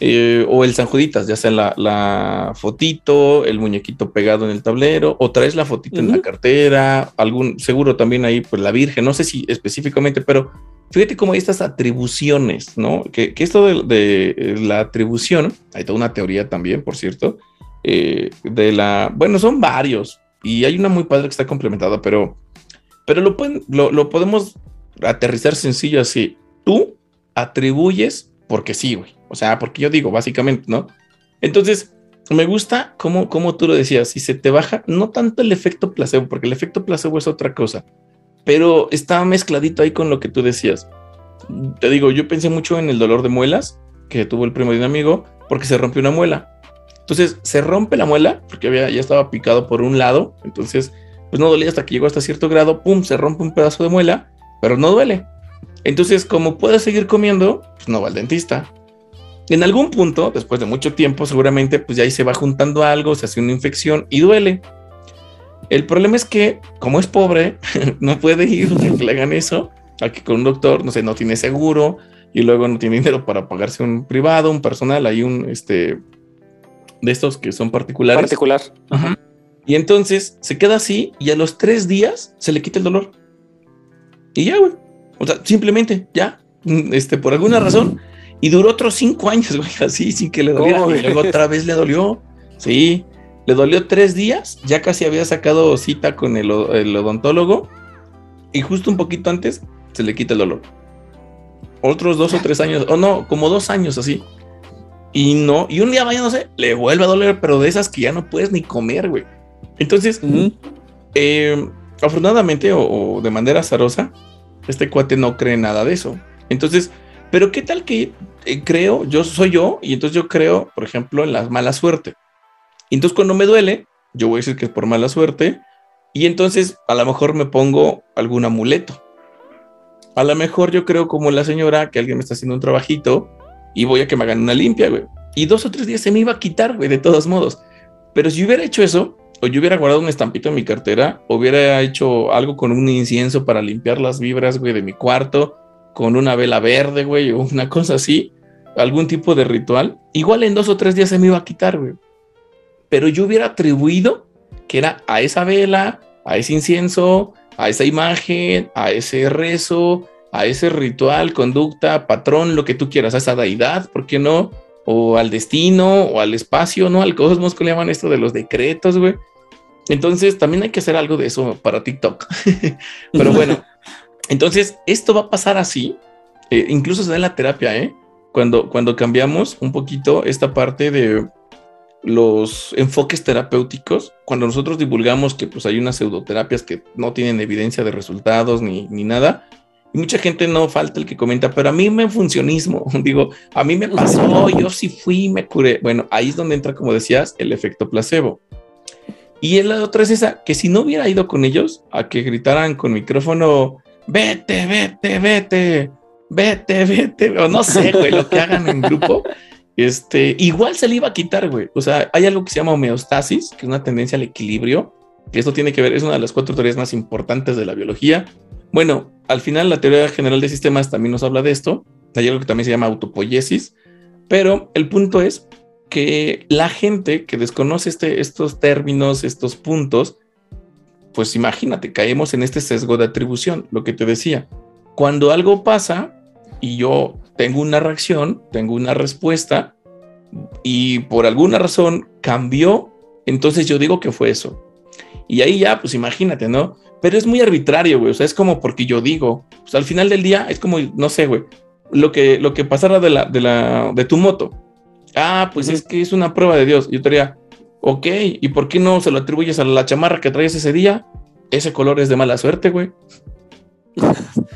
Eh, o el San Juditas, ya sea la, fotito, el muñequito pegado en el tablero, o traes la fotito en la cartera, algún, seguro también ahí, pues la Virgen, no sé si específicamente, pero fíjate cómo hay estas atribuciones, ¿no? Que, esto de, eh, la atribución, hay toda una teoría también, por cierto, de la, bueno, son varios, y hay una muy padre que está complementada, pero, pero lo, pueden, lo podemos aterrizar sencillo así. Tú atribuyes porque sí, güey. O sea, porque yo digo, básicamente, ¿no? Entonces, me gusta como, como tú lo decías, si se te baja, no tanto el efecto placebo, porque el efecto placebo es otra cosa, pero está mezcladito ahí con lo que tú decías. Te digo, yo pensé mucho en el dolor de muelas que tuvo el primo de un amigo, porque se rompió una muela. Entonces, se rompe la muela, porque había, ya estaba picado por un lado, entonces, pues no dolía hasta que llegó hasta cierto grado, pum, se rompe un pedazo de muela, pero no duele. Entonces, como puede seguir comiendo, pues no va al dentista. En algún punto, después de mucho tiempo, seguramente, pues ya ahí se va juntando algo, se hace una infección y duele. El problema es que, como es pobre, no puede ir que le hagan eso, aquí con un doctor, no sé, no tiene seguro y luego no tiene dinero para pagarse un privado, un personal, hay un, este, de estos que son particulares. Particular. Y entonces se queda así y a los tres días se le quita el dolor. Y ya, güey. O sea, simplemente, ya. Mm, este, por alguna razón. Y duró otros cinco años, güey, así, sin que le doliera. Y luego otra vez le dolió. Sí. Le dolió tres días. Ya casi había sacado cita con el, odontólogo. Y justo un poquito antes se le quita el dolor. Otros dos o tres años. O no, como dos años así. Y no, y un día vaya, no sé, le vuelve a doler, pero de esas que ya no puedes ni comer, güey. Entonces, eh, afortunadamente o, de manera azarosa, este cuate no cree nada de eso. Entonces, pero qué tal que eh, creo, yo soy yo, y entonces yo creo, por ejemplo, en la mala suerte. Y entonces cuando me duele, yo voy a decir que es por mala suerte, y entonces a lo mejor me pongo algún amuleto. A lo mejor yo creo como la señora que alguien me está haciendo un trabajito y voy a que me hagan una limpia, güey. Y dos o tres días se me iba a quitar, güey, de todos modos. Pero si hubiera hecho eso, o yo hubiera guardado un estampito en mi cartera, hubiera hecho algo con un incienso para limpiar las vibras, güey, de mi cuarto, con una vela verde, güey, o una cosa así, algún tipo de ritual, igual en dos o tres días se me iba a quitar, güey. Pero yo hubiera atribuido que era a esa vela, a ese incienso, a esa imagen, a ese rezo, a ese ritual, conducta, patrón, lo que tú quieras, a esa deidad, ¿por qué no? O al destino, o al espacio, ¿no? Al cosmos, que le llaman esto de los decretos, güey. Entonces, también hay que hacer algo de eso para TikTok. Pero bueno, entonces, esto va a pasar así. Eh, incluso se da en la terapia, ¿eh? Cuando, cuando cambiamos un poquito esta parte de los enfoques terapéuticos, cuando nosotros divulgamos que pues hay unas pseudoterapias que no tienen evidencia de resultados ni, ni nada, y mucha gente no falta el que comenta, pero a mí me funcionismo, digo, a mí me pasó, yo sí fui me curé. Bueno, ahí es donde entra, como decías, el efecto placebo. Y la otra es esa, que si no hubiera ido con ellos a que gritaran con micrófono, vete, vete, vete, vete, vete, o no sé, güey, lo que hagan en grupo, este, igual se le iba a quitar, güey. O sea, hay algo que se llama homeostasis, que es una tendencia al equilibrio, que esto tiene que ver, es una de las cuatro teorías más importantes de la biología. Bueno, al final la teoría general de sistemas también nos habla de esto. Hay algo que también se llama autopoiesis, pero el punto es que la gente que desconoce este, estos términos, estos puntos, pues imagínate, caemos en este sesgo de atribución, lo que te decía. Cuando algo pasa y yo tengo una reacción, tengo una respuesta y por alguna razón cambió, entonces yo digo que fue eso. Y ahí ya, pues imagínate, ¿no? Pero es muy arbitrario, güey. O sea, es como porque yo digo. O sea, al final del día es como, no sé, güey. Lo que, lo que pasara de la, de la, de tu moto. Ah, pues es que es una prueba de Dios. Yo te diría, ok, ¿y por qué no se lo atribuyes a la chamarra que traes ese día? Ese color es de mala suerte, güey.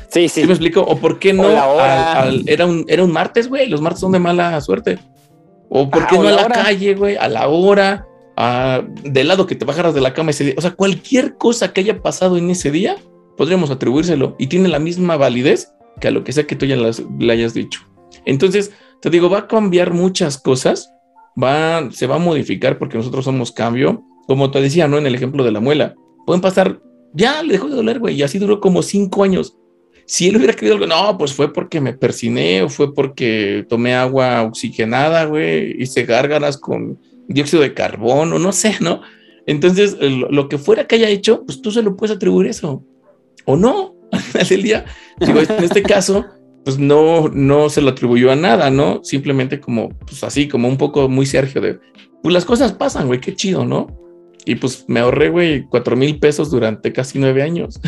Sí, sí. me explico? ¿O por qué no? era, un, era un martes, güey. Los martes son de mala suerte. ¿O por ah, qué no a la, calle, güey? A la hora, del lado que te bajaras de la cama ese día. O sea, cualquier cosa que haya pasado en ese día, podríamos atribuírselo. Y tiene la misma validez que a lo que sea que tú ya le hayas dicho. Entonces, te digo, va a cambiar muchas cosas. Va, se va a modificar porque nosotros somos cambio. Como te decía, ¿no? En el ejemplo de la muela. Pueden pasar ya le dejó de doler, güey, y así duró como cinco años. Si él hubiera querido algo, no, pues fue porque me persiné o fue porque tomé agua oxigenada, güey, hice gárgaras con dióxido de carbono, no sé, ¿no? Entonces, lo que fuera que haya hecho, pues tú se lo puedes atribuir eso. O no, al final del día. Digo, en este caso, pues no, no se lo atribuyó a nada, ¿no? Simplemente como, pues así, como un poco muy Sergio de, pues las cosas pasan, güey, qué chido, ¿no? Y pues me ahorré, güey, cuatro mil pesos durante casi nueve años.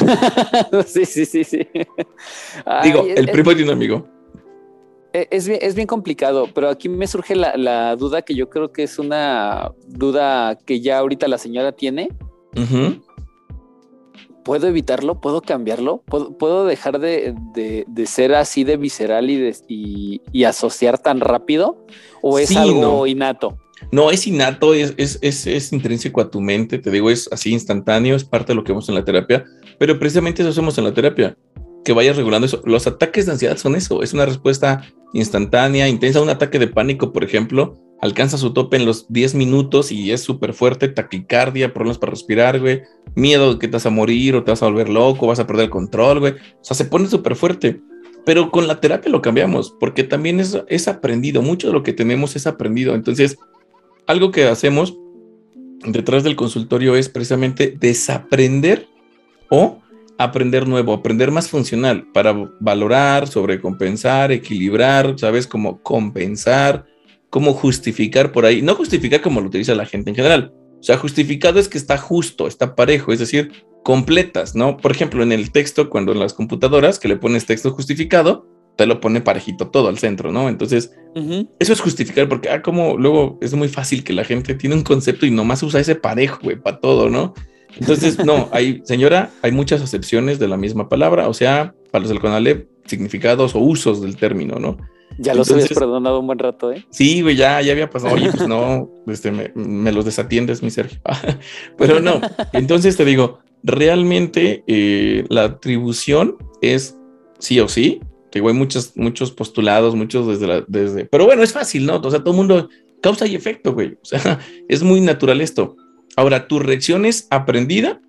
sí, sí, sí, sí. Digo, el primo de un amigo. E, es bien, es bien complicado, pero aquí me surge la, duda que yo creo que es una duda que ya ahorita la señora tiene. ¿Puedo evitarlo? ¿Puedo cambiarlo? ¿Puedo, dejar de, ser así de visceral y, y, asociar tan rápido? ¿O es algo innato? No, es innato, es, es, intrínseco a tu mente, te digo, es así instantáneo, es parte de lo que vemos en la terapia, pero precisamente eso hacemos en la terapia, que vayas regulando eso. Los ataques de ansiedad son eso, es una respuesta instantánea, intensa, un ataque de pánico, por ejemplo, alcanza su tope en los 10 minutos y es súper fuerte, taquicardia, problemas para respirar, güey, miedo de que te vas a morir o te vas a volver loco, vas a perder el control, güey, o sea, se pone súper fuerte. Pero con la terapia lo cambiamos, porque también es, es aprendido, mucho de lo que tenemos es aprendido. Entonces, algo que hacemos detrás del consultorio es precisamente desaprender o aprender nuevo, aprender más funcional para valorar, sobrecompensar, equilibrar, ¿sabes? Cómo compensar, cómo justificar por ahí. No justificar como lo utiliza la gente en general. O sea, justificado es que está justo, está parejo, es decir, completas, ¿no? Por ejemplo, en el texto, cuando en las computadoras que le pones texto justificado, te lo pone parejito todo al centro, ¿no? Entonces, eso es justificar, porque, ah, como luego es muy fácil que la gente tiene un concepto y nomás usa ese parejo, güey, para todo, ¿no? Entonces, no, hay, señora, hay muchas acepciones de la misma palabra, o sea, para los del Conalep, significados o usos del término, ¿no? Ya los habías perdonado un buen rato, ¿eh? Sí, güey, ya, ya había pasado. Oye, pues no, este, me, los desatiendes, mi Sergio. Pero no, entonces te digo, realmente eh, la atribución es sí o sí, que hay muchos, muchos postulados, muchos desde la, desde, pero bueno, es fácil, ¿no? O sea, todo el mundo causa y efecto, güey. O sea, es muy natural esto. Ahora, tu reacción es aprendida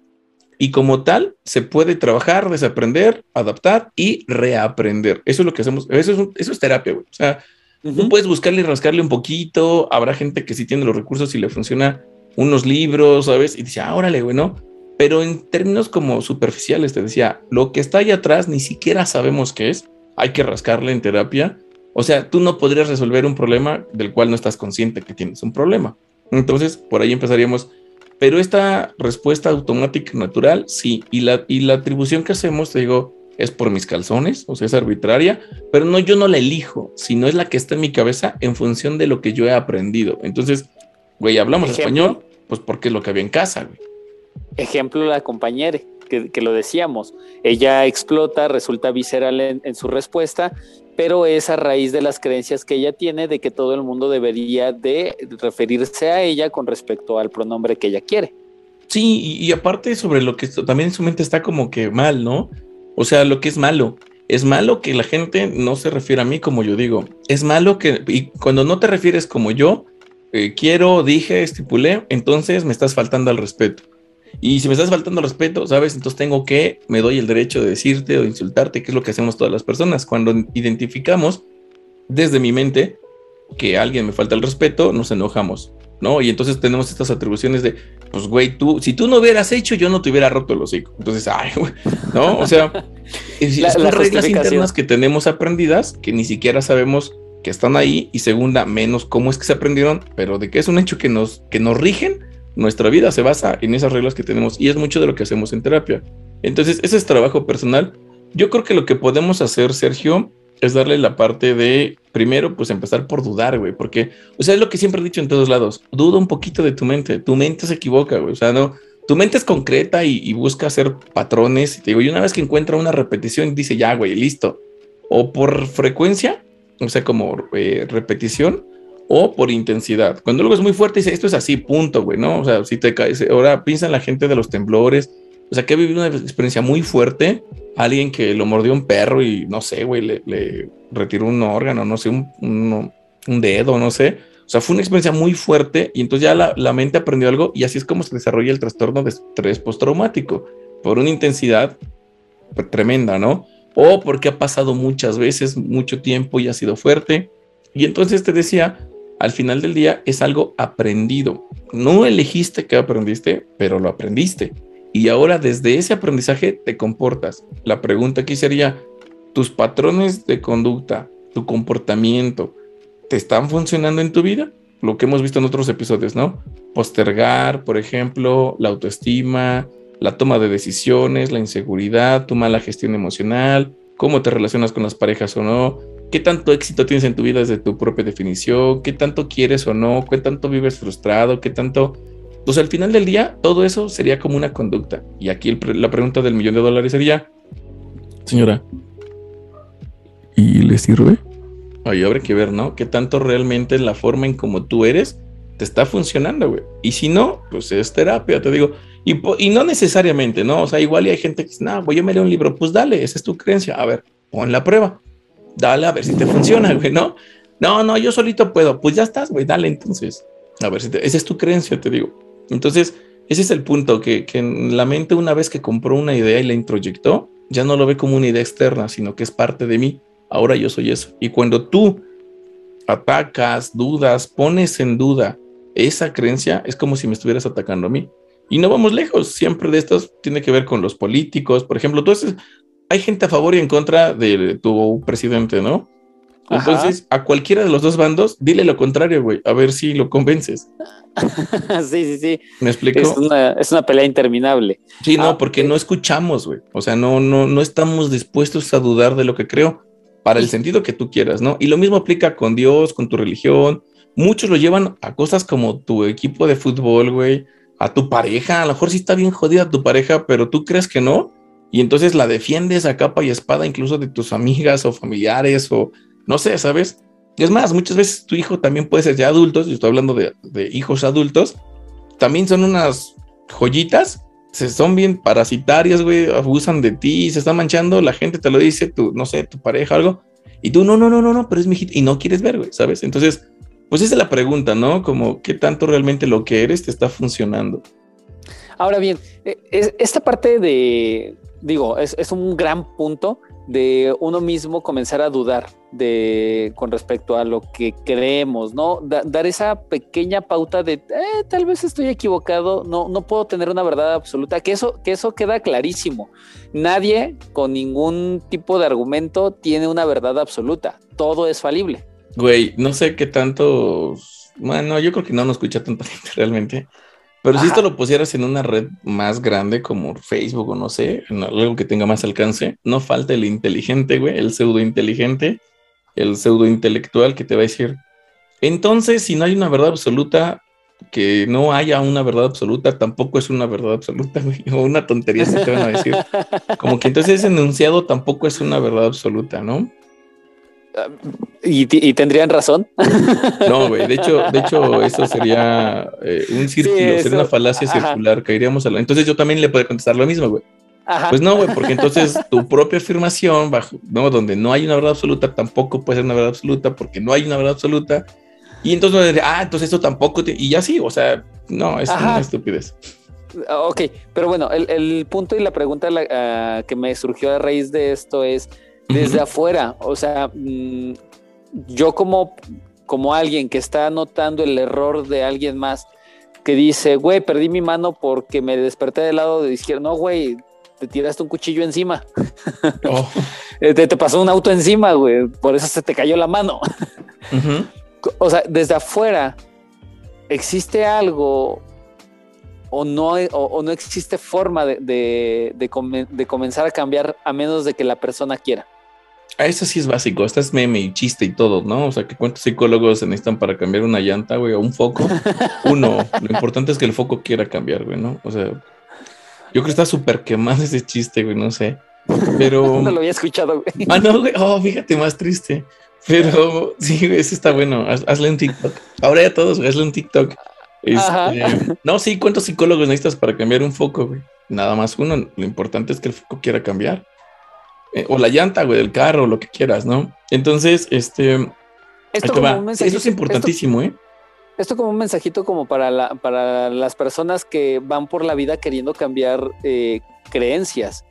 y como tal se puede trabajar, desaprender, adaptar y reaprender. Eso es lo que hacemos. Eso es, eso es terapia, güey. O sea, tú puedes buscarle y rascarle un poquito. Habrá gente que sí tiene los recursos y le funciona unos libros, ¿sabes? Y dice, ah, órale, güey, ¿no? pero en términos como superficiales, te decía, lo que está ahí atrás ni siquiera sabemos qué es, hay que rascarle en terapia. O sea, tú no podrías resolver un problema del cual no estás consciente que tienes un problema. Entonces, por ahí empezaríamos. Pero esta respuesta automática natural, sí. Y la, y la atribución que hacemos, te digo, es por mis calzones, o sea, es arbitraria, pero no, yo no la elijo, sino es la que está en mi cabeza en función de lo que yo he aprendido. Entonces, güey, hablamos español, pues porque es lo que había en casa, güey. Ejemplo, la compañera, que, lo decíamos, ella explota, resulta visceral en, su respuesta, pero es a raíz de las creencias que ella tiene de que todo el mundo debería de referirse a ella con respecto al pronombre que ella quiere. Sí, y, aparte sobre lo que también en su mente está como que mal, ¿no? O sea, lo que es malo. Es malo que la gente no se refiera a mí como yo digo. Es malo que, y cuando no te refieres como yo, eh, quiero, dije, estipulé, entonces me estás faltando al respeto. Y si me estás faltando al respeto, ¿sabes? Entonces tengo que, me doy el derecho de decirte o insultarte, que es lo que hacemos todas las personas. Cuando identificamos desde mi mente que alguien me falta el respeto, nos enojamos. ¿no? Y entonces tenemos estas atribuciones de, pues, güey, tú, si tú no hubieras hecho, yo no te hubiera roto el hocico. Entonces, ay, güey, ¿no? O sea, son reglas internas que tenemos aprendidas que ni siquiera sabemos que están ahí y segunda, menos cómo es que se aprendieron, pero de que es un hecho que nos, que nos rigen, nuestra vida se basa en esas reglas que tenemos y es mucho de lo que hacemos en terapia. Entonces, ese es trabajo personal. Yo creo que lo que podemos hacer, Sergio, es darle la parte de, primero, pues empezar por dudar, güey, porque, o sea, es lo que siempre he dicho en todos lados, duda un poquito de tu mente, tu mente se equivoca, güey, o sea, no, tu mente es concreta y, busca hacer patrones, y te digo, y una vez que encuentra una repetición, dice, ya, güey, listo, o por frecuencia, o sea, como eh, repetición, o por intensidad. Cuando luego es muy fuerte, dice, esto es así, punto, güey, ¿no? O sea, si te caes, ahora piensa en la gente de los temblores, o sea, que ha vivido una experiencia muy fuerte, alguien que lo mordió un perro y no sé, güey, le, retiró un órgano, no sé, un, dedo, no sé. O sea, fue una experiencia muy fuerte y entonces ya la, mente aprendió algo y así es como se desarrolla el trastorno de estrés postraumático, por una intensidad tremenda, ¿no? O porque ha pasado muchas veces, mucho tiempo y ha sido fuerte. Y entonces te decía, al final del día es algo aprendido. No elegiste que aprendiste, pero lo aprendiste. Y ahora desde ese aprendizaje te comportas. La pregunta aquí sería, ¿tus patrones de conducta, tu comportamiento, te están funcionando en tu vida? Lo que hemos visto en otros episodios, ¿no? Postergar, por ejemplo, la autoestima, la toma de decisiones, la inseguridad, tu mala gestión emocional, cómo te relacionas con las parejas o no, qué tanto éxito tienes en tu vida desde tu propia definición, qué tanto quieres o no, qué tanto vives frustrado, qué tanto pues al final del día, todo eso sería como una conducta. Y aquí la pregunta del millón de dólares sería, señora, ¿y le sirve? Ahí que ver, ¿no? ¿Qué tanto realmente la forma en como tú eres te está funcionando, güey? Y si no, pues es terapia, te digo. Y, no necesariamente, ¿no? O sea, igual hay gente que dice, no, voy yo me leo un libro, pues dale, esa es tu creencia. A ver, pon la prueba. Dale a ver si te funciona, güey, ¿no? No, no, yo solito puedo. Pues ya estás, güey, dale entonces. A ver si esa es tu creencia, te digo. Entonces, ese es el punto, que, en la mente una vez que compró una idea y la introyectó, ya no lo ve como una idea externa, sino que es parte de mí. Ahora yo soy eso. Y cuando tú atacas, dudas, pones en duda esa creencia, es como si me estuvieras atacando a mí. Y no vamos lejos, siempre de estos tiene que ver con los políticos. Por ejemplo, tú hay gente a favor y en contra de tu presidente, ¿no? Entonces, a cualquiera de los dos bandos, dile lo contrario, güey, a ver si lo convences. sí, sí, sí. ¿Me explico? Es una, pelea interminable. Sí, no, ah, porque no escuchamos, güey. O sea, no, no, no estamos dispuestos a dudar de lo que creo para el sentido que tú quieras, ¿no? Y lo mismo aplica con Dios, con tu religión. Muchos lo llevan a cosas como tu equipo de fútbol, güey, a tu pareja. A lo mejor sí está bien jodida tu pareja, pero tú crees que no. Y entonces la defiendes a capa y espada incluso de tus amigas o familiares o no sé, ¿sabes? Es más, muchas veces tu hijo también puede ser ya adultos, yo estoy hablando de, hijos adultos, también son unas joyitas, se son bien parasitarias, güey, abusan de ti, se están manchando, la gente te lo dice, tu, no sé, tu pareja, algo, y tú, no, no, no, no, no, pero es mi hijito, y no quieres ver, güey, ¿sabes? Entonces, pues esa es la pregunta, ¿no? Como, ¿qué tanto realmente lo que eres te está funcionando? Ahora bien, e, esta parte de, digo, es, es un gran punto de uno mismo comenzar a dudar de con respecto a lo que creemos, ¿no? dar esa pequeña pauta de eh, tal vez estoy equivocado, no, no puedo tener una verdad absoluta, que eso, que eso queda clarísimo. Nadie con ningún tipo de argumento tiene una verdad absoluta, todo es falible. Güey, no sé qué tanto, bueno, yo creo que no nos escucha tanta gente realmente. Pero si esto lo pusieras en una red más grande como Facebook o no sé, en algo que tenga más alcance, no falta el inteligente, güey, el pseudo inteligente, el pseudo intelectual que te va a decir, entonces si no hay una verdad absoluta, que no haya una verdad absoluta, tampoco es una verdad absoluta, güey, o una tontería se te van a decir. Como que entonces ese enunciado tampoco es una verdad absoluta, ¿no? ¿Y, tendrían razón? No, güey. De hecho, de hecho, eso sería eh, un círculo, sería una falacia circular. Caeríamos a lo... Entonces yo también le puedo contestar lo mismo, güey. Pues no, güey, porque entonces tu propia afirmación, bajo, ¿no? donde no hay una verdad absoluta, tampoco puede ser una verdad absoluta, porque no hay una verdad absoluta. Y entonces, ah, entonces esto tampoco, y ya sí, o sea, no, es una estupidez. Ok, pero bueno, el, punto y la pregunta ah, que me surgió a raíz de esto es, desde afuera, o sea, mm, yo como, como alguien que está notando el error de alguien más, que dice, güey, perdí mi mano porque me desperté del lado de izquierda. No, güey, te tiraste un cuchillo encima. Oh. te, te, pasó un auto encima, güey. Por eso se te cayó la mano. O sea, desde afuera, ¿existe algo o no, o, no existe forma de, de comenzar a cambiar a menos de que la persona quiera? Ah, eso sí es básico, esta es meme y chiste y todo, ¿no? O sea, que cuántos psicólogos se necesitan para cambiar una llanta, güey, o un foco. Uno, lo importante es que el foco quiera cambiar, güey, ¿no? O sea, yo creo que está súper quemado ese chiste, güey, no sé. Pero. No lo había escuchado, güey. Ah, no, güey. Oh, fíjate, más triste. Pero sí, güey, ese está bueno. hazle un TikTok. Ahora ya todos, hazle un TikTok. Este, no, sí, ¿cuántos psicólogos necesitas para cambiar un foco, güey? Nada más uno. Lo importante es que el foco quiera cambiar. Eh, o la llanta, güey, del carro, lo que quieras, ¿no? Entonces, este, esto, Eso es importantísimo, ¿eh? Esto como un mensajito como para, la, para las personas que van por la vida queriendo cambiar eh, creencias.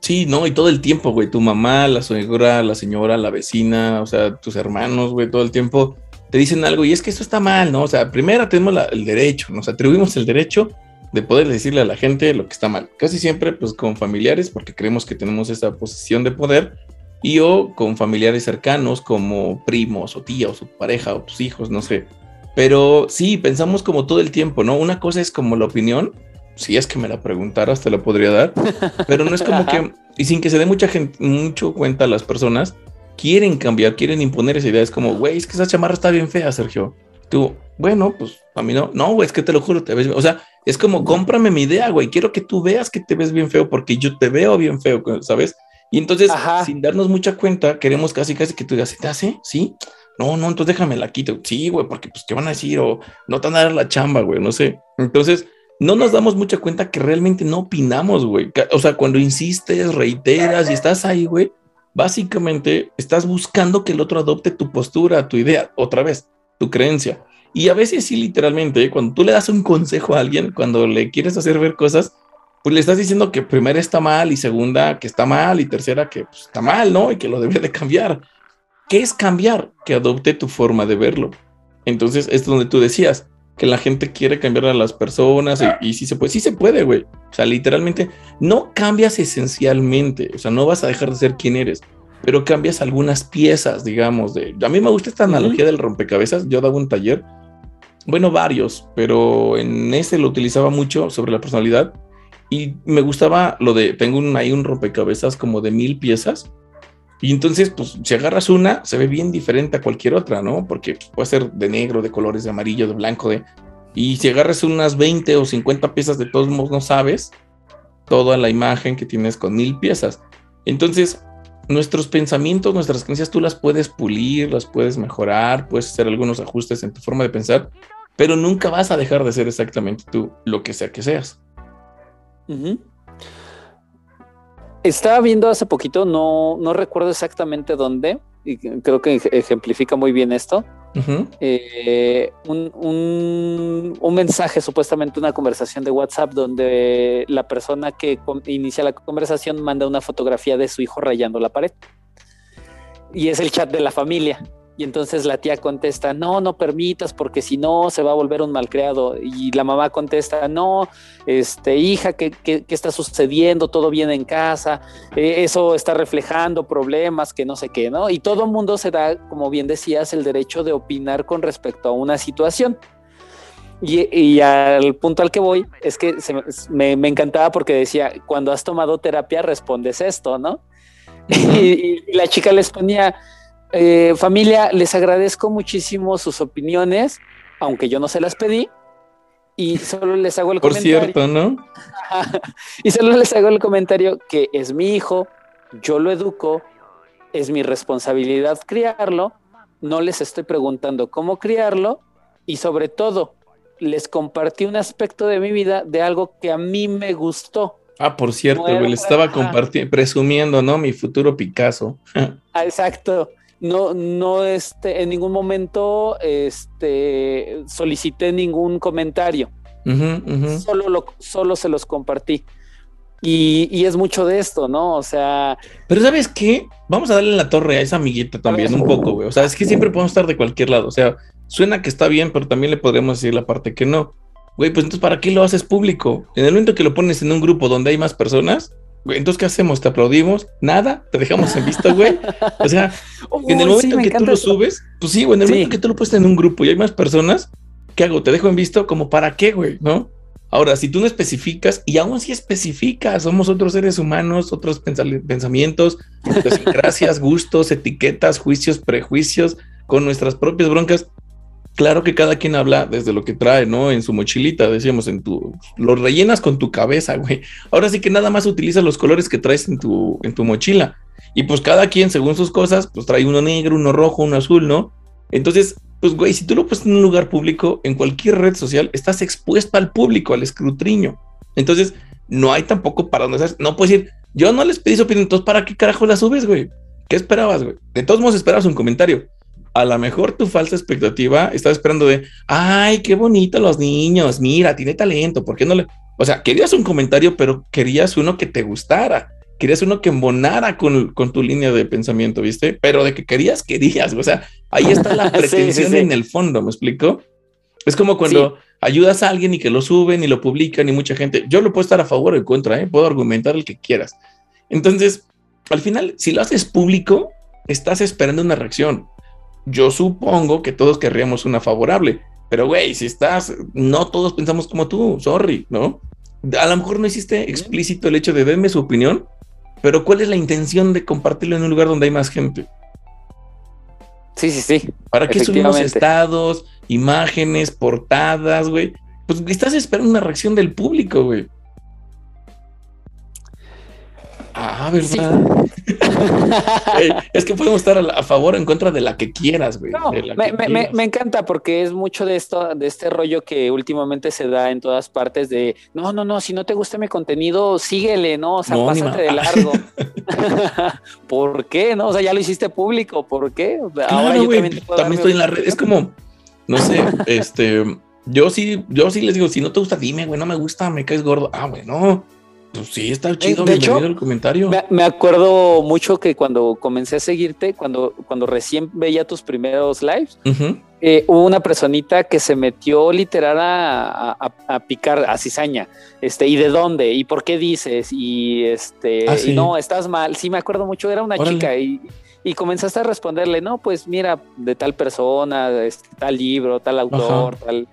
Sí, no, y todo el tiempo, güey, tu mamá, la suegra, la señora, la vecina, o sea, tus hermanos, güey, todo el tiempo te dicen algo y es que esto está mal, ¿no? O sea, primero tenemos el derecho, nos atribuimos el derecho de poder decirle a la gente lo que está mal. Casi siempre, pues con familiares, porque creemos que tenemos esa posición de poder, y o con familiares cercanos como primos o tíos o pareja o tus hijos, no sé. Pero sí, pensamos como todo el tiempo, ¿no? Una cosa es como la opinión, si es que me la preguntaras, te la podría dar, pero no es como que, y sin que se dé mucha gente, mucho cuenta las personas, quieren cambiar, quieren imponer esa idea. Es como, güey, es que esa chamarra está bien fea, Sergio. Tú, bueno, pues a mí no, no, güey, es que te lo juro, te ves, o sea, es como, cómprame mi idea, güey. Quiero que tú veas que te ves bien feo porque yo te veo bien feo, ¿sabes? Y entonces, sin darnos mucha cuenta, queremos casi, casi que tú digas, ¿te hace? ¿Sí? No, no, entonces déjame la quito. Sí, güey, porque pues, ¿qué van a decir? O no te van a dar la chamba, güey, no sé. Entonces, no nos damos mucha cuenta que realmente no opinamos, güey. O sea, cuando insistes, reiteras y estás ahí, güey, básicamente estás buscando que el otro adopte tu postura, tu idea, otra vez, tu creencia. Y a veces sí, literalmente, cuando tú le das un consejo a alguien, cuando le quieres hacer ver cosas, pues le estás diciendo que primera está mal y segunda que está mal y tercera que pues, está mal, ¿no? Y que lo debe de cambiar. ¿Qué es cambiar? Que adopte tu forma de verlo. Entonces, es donde tú decías que la gente quiere cambiar a las personas y, y sí se puede, sí se puede, güey. O sea, literalmente no cambias esencialmente, o sea, no vas a dejar de ser quien eres, pero cambias algunas piezas, digamos, de... A mí me gusta esta analogía del rompecabezas, yo daba un taller bueno, varios, pero en ese lo utilizaba mucho sobre la personalidad y me gustaba lo de, tengo un, ahí un rompecabezas como de mil piezas y entonces, pues si agarras una, se ve bien diferente a cualquier otra, ¿no? Porque puede ser de negro, de colores, de amarillo, de blanco, de... Y si agarras unas 20 o 50 piezas, de todos modos no sabes toda la imagen que tienes con mil piezas. Entonces, nuestros pensamientos, nuestras creencias, tú las puedes pulir, las puedes mejorar, puedes hacer algunos ajustes en tu forma de pensar, pero nunca vas a dejar de ser exactamente tú, lo que sea que seas. Estaba viendo hace poquito, no, no recuerdo exactamente dónde, y creo que ejemplifica muy bien esto. Eh, un, un, mensaje, supuestamente una conversación de WhatsApp, donde la persona que inicia la conversación manda una fotografía de su hijo rayando la pared. y es el chat de la familia. Y entonces la tía contesta, no, no permitas, porque si no se va a volver un malcriado. Y la mamá contesta, no, este, hija, ¿qué, qué, está sucediendo? Todo bien en casa, eh, eso está reflejando problemas, que no sé qué, ¿no? Y todo mundo se da, como bien decías, el derecho de opinar con respecto a una situación. Y, al punto al que voy es que me, encantaba porque decía, cuando has tomado terapia respondes esto, ¿no? y, la chica les ponía, eh, familia, les agradezco muchísimo sus opiniones, aunque yo no se las pedí, y solo les hago el Por cierto, ¿no? y solo les hago el comentario que es mi hijo, yo lo educo, es mi responsabilidad criarlo, no les estoy preguntando cómo criarlo y sobre todo les compartí un aspecto de mi vida de algo que a mí me gustó. Ah, por cierto, le estaba compartiendo, presumiendo, ¿no? Mi futuro Picasso. ah, exacto no, no, este, en ningún momento este, solicité ningún comentario. Solo, lo, solo se los compartí. Y, es mucho de esto, ¿no? O sea. Pero ¿sabes qué? Vamos a darle la torre a esa amiguita también, un poco, güey. O sea, es que siempre podemos estar de cualquier lado. O sea, suena que está bien, pero también le podríamos decir la parte que no. Güey, pues entonces, ¿para qué lo haces público? En el momento que lo pones en un grupo donde hay más personas, entonces, ¿qué hacemos? ¿Te aplaudimos? ¿Nada? ¿Te dejamos en vista, güey? O sea, en el momento en que tú lo subes, pues sí, güey, en el momento que tú lo puedes en un grupo y hay más personas, ¿qué hago? ¿Te dejo en visto? ¿Como para qué, güey? ¿No? Ahora, si tú no especificas, y aún si especificas, somos otros seres humanos, otros pensamientos, gracias, gustos, etiquetas, juicios, prejuicios, con nuestras propias broncas, claro que cada quien habla desde lo que trae, ¿no? En su mochilita, decíamos, en tu, lo rellenas con tu cabeza, güey. Ahora sí que nada más utilizas los colores que traes en tu, en tu mochila. Y pues cada quien, según sus cosas, pues trae uno negro, uno rojo, uno azul, ¿no? Entonces, pues, güey, si tú lo pones en un lugar público, en cualquier red social, estás expuesto al público, al escrutinio. Entonces, no hay tampoco para donde no puedes decir, yo no les pedí su opinión, entonces, ¿para qué carajo la subes, güey? ¿Qué esperabas, güey? De todos modos, esperabas un comentario a lo mejor tu falsa expectativa estaba esperando de, ay, qué bonito los niños, mira, tiene talento, ¿por qué no le... O sea, querías un comentario, pero querías uno que te gustara, querías uno que embonara con, con tu línea de pensamiento, ¿viste? Pero de que querías, querías, o sea, ahí está la pretensión en el fondo, ¿me explico? Es como cuando ayudas a alguien y que lo suben y lo publican y mucha gente, yo lo puedo estar a favor o en contra, ¿eh? puedo argumentar el que quieras. Entonces, al final, si lo haces público, estás esperando una reacción yo supongo que todos querríamos una favorable, pero güey, si estás, no todos pensamos como tú, sorry, ¿no? A lo mejor no hiciste explícito el hecho de denme su opinión, pero ¿cuál es la intención de compartirlo en un lugar donde hay más gente? Sí, sí, sí. ¿Para qué subimos estados, imágenes, portadas, güey? Pues estás esperando una reacción del público, güey. Ah, ¿verdad? es que podemos estar a, favor o en contra de la que quieras, güey. me, encanta porque es mucho de esto, de este rollo que últimamente se da en todas partes de no, no, no, si no te gusta mi contenido, síguele, ¿no? O sea, pásate de largo. ¿Por qué? ¿No? O sea, ya lo hiciste público, ¿por qué? Ahora yo también, también estoy en la red. Es como, no sé, este, yo sí, yo sí les digo, si no te gusta, dime, güey, no me gusta, me caes gordo. Ah, güey, no pues sí, está chido. De hecho, el comentario. Me, acuerdo mucho que cuando comencé a seguirte, cuando, cuando recién veía tus primeros lives, eh, hubo una personita que se metió literal a, picar a cizaña. Este, ¿y de dónde? ¿Y por qué dices? Y este, ah, no, estás mal. Sí, me acuerdo mucho, era una chica y, y comenzaste a responderle, no, pues mira, de tal persona, este, tal libro, tal autor, tal,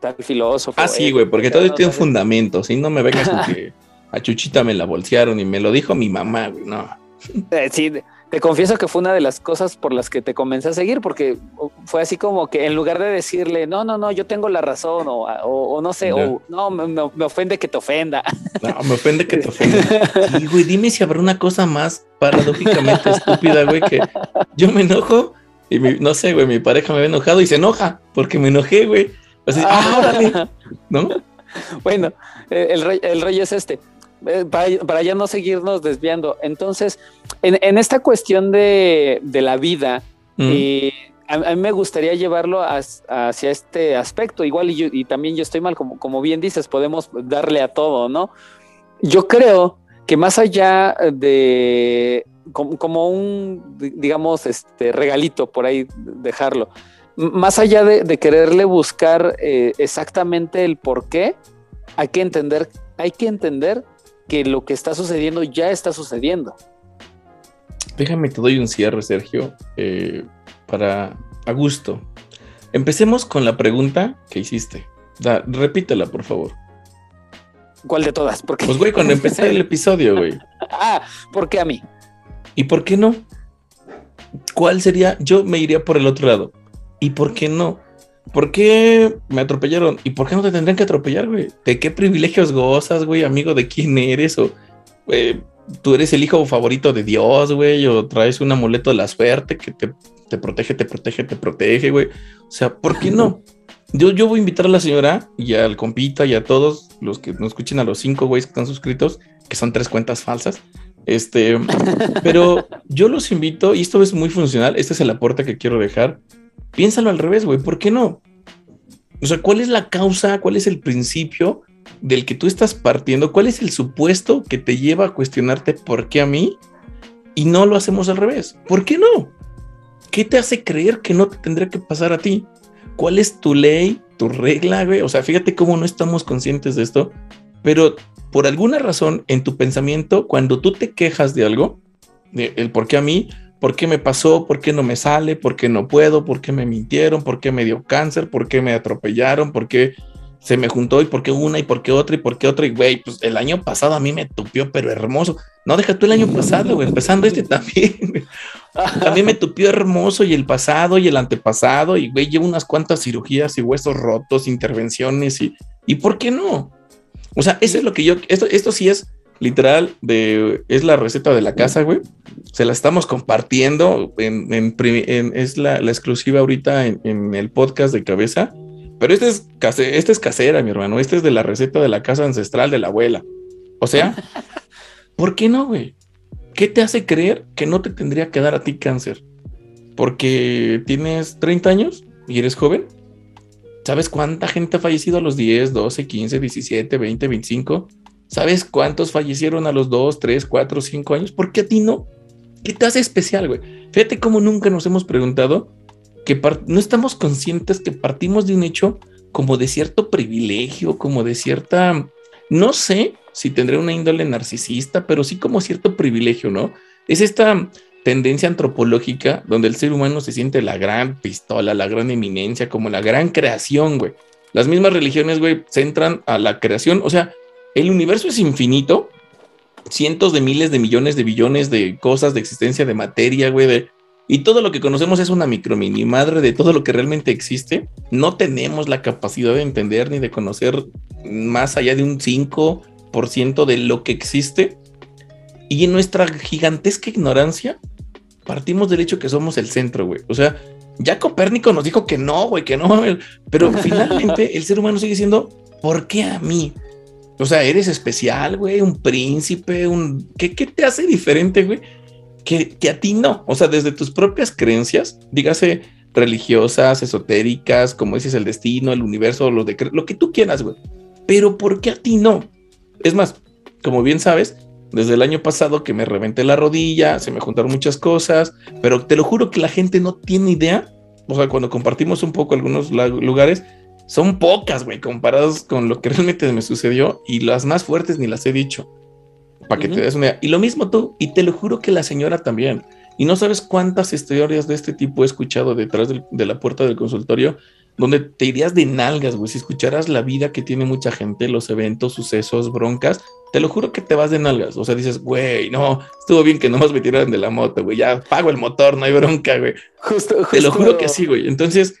tal filósofo. Ah, sí, güey, porque todo tiene un fundamento, si no me vengas con que a Chuchita me la bolsearon y me lo dijo mi mamá, güey, no. Eh, sí, te confieso que fue una de las cosas por las que te comencé a seguir, porque fue así como que en lugar de decirle, no, no, no, yo tengo la razón, o, no sé, o no, me, ofende que te ofenda. No, me ofende que te ofenda. Y, güey, dime si habrá una cosa más paradójicamente estúpida, güey, que yo me enojo y no sé, güey, mi pareja me ve enojado y se enoja porque me enojé, güey. Así, ah, ¿no? Bueno, eh, el el rey es este. Eh, para, ya no seguirnos desviando. Entonces, en, esta cuestión de, la vida, eh, a, mí me gustaría llevarlo hacia este aspecto. Igual, y, también yo estoy mal, como, como bien dices, podemos darle a todo, ¿no? Yo creo que más allá de, como, un, digamos, este regalito por ahí dejarlo. Más allá de, quererle buscar eh, exactamente el por qué, hay que entender, hay que entender que lo que está sucediendo ya está sucediendo. Déjame te doy un cierre, Sergio, eh, para a gusto. Empecemos con la pregunta que hiciste. repítela, por favor. ¿Cuál de todas? Porque... Pues, güey, cuando empecé el episodio, güey. ah, ¿por qué a mí? ¿Y por qué no? ¿Cuál sería? Yo me iría por el otro lado. ¿Y por qué no? ¿Por qué me atropellaron? ¿Y por qué no te tendrían que atropellar, güey? ¿De qué privilegios gozas, güey? Amigo de quién eres? O tú eres el hijo favorito de Dios, güey. O traes un amuleto de la suerte que te, te protege, te protege, te protege, güey. O sea, ¿por qué no? Yo, yo voy a invitar a la señora y al compita y a todos los que nos escuchen, a los cinco güeyes que están suscritos, que son tres cuentas falsas. Este, pero yo los invito, y esto es muy funcional, este es el aporte que quiero dejar. Piénsalo al revés, güey, ¿por qué no? O sea, ¿cuál es la causa? ¿Cuál es el principio del que tú estás partiendo? ¿Cuál es el supuesto que te lleva a cuestionarte por qué a mí? Y no lo hacemos al revés. ¿Por qué no? ¿Qué te hace creer que no te tendría que pasar a ti? ¿Cuál es tu ley, tu regla, güey? O sea, fíjate cómo no estamos conscientes de esto, pero por alguna razón en tu pensamiento, cuando tú te quejas de algo, de el por qué a mí, por qué me pasó, por qué no me sale, por qué no puedo, por qué me mintieron, por qué me dio cáncer, por qué me atropellaron, por qué se me juntó y por qué una y por qué otra y por qué otra. Y güey, pues el año pasado a mí me tupió, pero hermoso. No, deja tú el año pasado, güey, empezando este también. También me tupió hermoso y el pasado y el antepasado. Y güey, llevo unas cuantas cirugías y huesos rotos, intervenciones y, ¿y por qué no? O sea, eso es lo que yo, esto, esto sí es literal de, es la receta de la casa, güey. Se la estamos compartiendo en, es la, la, exclusiva ahorita en, en el podcast de cabeza pero este es, este es casera, mi hermano. Este es de la receta de la casa ancestral de la abuela. O sea, ¿por qué no, güey? ¿Qué te hace creer que no te tendría que dar a ti cáncer? Porque tienes 30 años y eres joven. ¿Sabes cuánta gente ha fallecido a los 10, 12, 15, 17, 20, 25? ¿Sabes cuántos fallecieron a los 2, 3, 4, 5 años? ¿Por qué a ti no? ¿Qué te hace especial, güey? Fíjate cómo nunca nos hemos preguntado que no estamos conscientes que partimos de un hecho como de cierto privilegio, como de cierta, no sé si tendré una índole narcisista, pero sí como cierto privilegio, ¿no? Es esta tendencia antropológica donde el ser humano se siente la gran pistola, la gran eminencia, como la gran creación, güey. Las mismas religiones, güey, centran a la creación, o sea, el universo es infinito, cientos de miles de millones de billones de cosas, de existencia, de materia, güey, de y todo lo que conocemos es una micro mini madre de todo lo que realmente existe. No tenemos la capacidad de entender ni de conocer más allá de un 5% de lo que existe. Y en nuestra gigantesca ignorancia, partimos del hecho que somos el centro, güey. O sea, ya Copérnico nos dijo que no, güey, que no. Pero finalmente el ser humano sigue siendo, ¿por qué a mí? O sea, eres especial, güey, un príncipe, un... ¿Qué, qué te hace diferente, güey? que, a ti no. O sea, desde tus propias creencias, dígase religiosas, esotéricas, como dices, el destino, el universo, los decretos, lo que tú quieras, güey. Pero ¿por qué a ti no? Es más, como bien sabes, desde el año pasado que me reventé la rodilla, se me juntaron muchas cosas, pero te lo juro que la gente no tiene idea. O sea, cuando compartimos un poco algunos lugares, son pocas, güey, comparados con lo que realmente me sucedió y las más fuertes ni las he dicho para que te des una idea. Y lo mismo tú, y te lo juro que la señora también. Y no sabes cuántas historias de este tipo he escuchado detrás de la puerta del consultorio, donde te irías de nalgas, güey. Si escucharas la vida que tiene mucha gente, los eventos, sucesos, broncas, te lo juro que te vas de nalgas. O sea, dices, güey, no, estuvo bien que nomás me tiraran de la moto, güey. Ya pago el motor, no hay bronca, güey. Justo, Te lo juro que sí, güey. Entonces,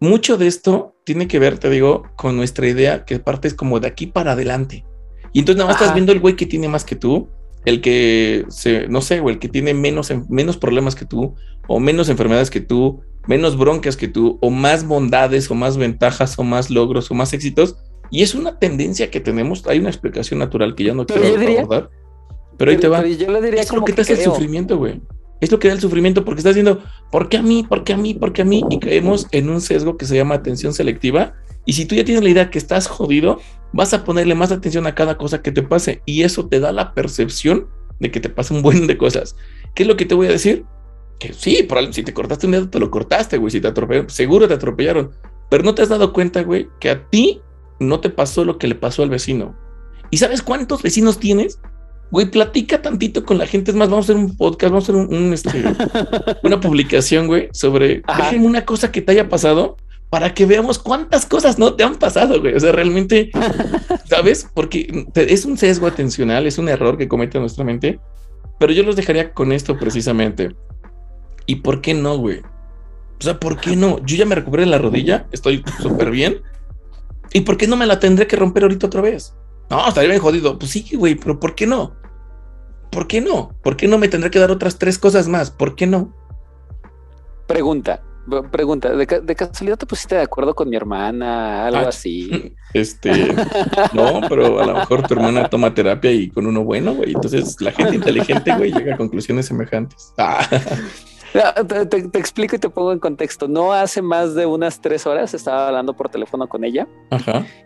mucho de esto tiene que ver, te digo, con nuestra idea que parte es como de aquí para adelante. Y entonces nada más estás viendo el güey que tiene más que tú, el que se, no sé, o el que tiene menos, menos problemas que tú, o menos enfermedades que tú, menos broncas que tú, o más bondades, o más ventajas, o más logros, o más éxitos. Y es una tendencia que tenemos. Hay una explicación natural que ya no quiero abordar. Pero, ahí te va. Yo le diría es lo que, te hace el sufrimiento, güey. Es lo que da el sufrimiento porque estás diciendo, ¿por qué a mí? ¿Por qué a mí? ¿Por qué a mí? Y caemos en un sesgo que se llama atención selectiva. Y si tú ya tienes la idea que estás jodido, vas a ponerle más atención a cada cosa que te pase y eso te da la percepción de que te pasa un buen de cosas. ¿qué es lo que te voy a decir? Que sí, si te cortaste un dedo, te lo cortaste, güey. Si te atropellaron, seguro te atropellaron. Pero no te has dado cuenta, güey, que a ti no te pasó lo que le pasó al vecino. ¿Y sabes cuántos vecinos tienes? Güey, platica tantito con la gente. Es más, vamos a hacer un podcast, vamos a hacer un, este, una publicación, güey, sobre una cosa que te haya pasado para que veamos cuántas cosas no te han pasado, güey. O sea, realmente, ¿sabes? Porque es un sesgo atencional, es un error que comete nuestra mente. Pero yo los dejaría con esto precisamente. ¿Y por qué no, güey? O sea, ¿por qué no? Yo ya me recuperé la rodilla, estoy súper bien. ¿Y por qué no me la tendré que romper ahorita otra vez? No, estaría bien jodido. Pues sí, güey, pero ¿por qué no? ¿Por qué no? ¿Por qué no me tendré que dar otras tres cosas más? ¿Por qué no? Pregunta, pregunta, ¿de, casualidad te pusiste de acuerdo con mi hermana? Algo ah, así. Este, no, pero a lo mejor tu hermana toma terapia y con uno bueno, güey. Entonces la gente inteligente, güey, llega a conclusiones semejantes. Ah. Te, explico y te pongo en contexto. No hace más de unas tres horas estaba hablando por teléfono con ella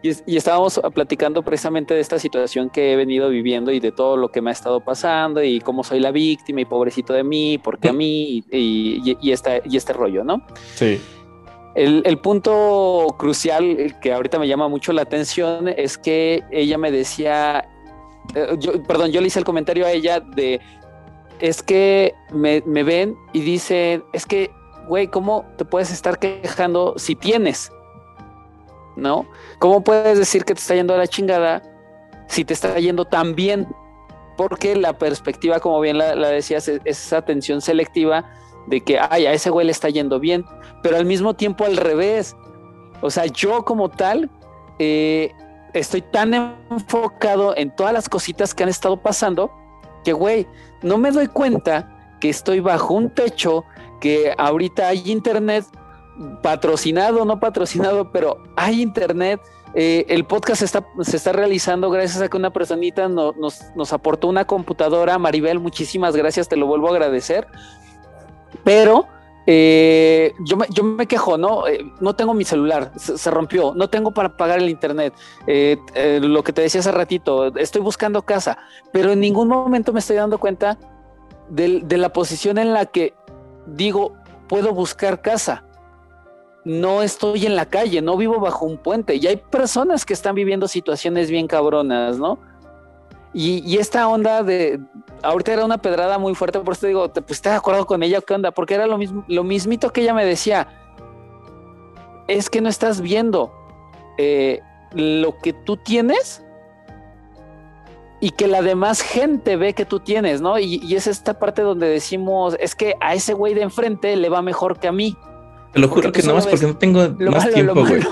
Y, estábamos platicando precisamente de esta situación que he venido viviendo y de todo lo que me ha estado pasando y cómo soy la víctima y pobrecito de mí, porque a mí y, y, este rollo, ¿no? Sí. El, el, punto crucial que ahorita me llama mucho la atención es que ella me decía, eh, yo, perdón, yo le hice el comentario a ella de es que me, ven y dicen, es que, güey, ¿cómo te puedes estar quejando si tienes? ¿No? ¿Cómo puedes decir que te está yendo a la chingada si te está yendo tan bien? Porque la perspectiva, como bien la, decías, es, esa atención selectiva de que, ay, a ese güey le está yendo bien, pero al mismo tiempo al revés. O sea, yo como tal, eh, estoy tan enfocado en todas las cositas que han estado pasando que, güey, no me doy cuenta que estoy bajo un techo, que ahorita hay internet, patrocinado no patrocinado, pero hay internet. Eh, el podcast está, se está realizando gracias a que una personita nos, nos, aportó una computadora. Maribel, muchísimas gracias, te lo vuelvo a agradecer. Pero eh, yo, me, yo me quejo, ¿no? Eh, no tengo mi celular, se, rompió, no tengo para pagar el internet. Eh, lo que te decía hace ratito, estoy buscando casa, pero en ningún momento me estoy dando cuenta de, de la posición en la que digo, puedo buscar casa. No estoy en la calle, no vivo bajo un puente y hay personas que están viviendo situaciones bien cabronas, ¿no? Y, esta onda de, ahorita era una pedrada muy fuerte, por eso te digo, ¿te pusiste de acuerdo con ella qué onda? Porque era lo mismo, lo mismito que ella me decía, es que no estás viendo eh, lo que tú tienes y que la demás gente ve que tú tienes, ¿no? Y, es esta parte donde decimos, es que a ese güey de enfrente le va mejor que a mí. Te lo juro que no más porque no tengo más tiempo, güey.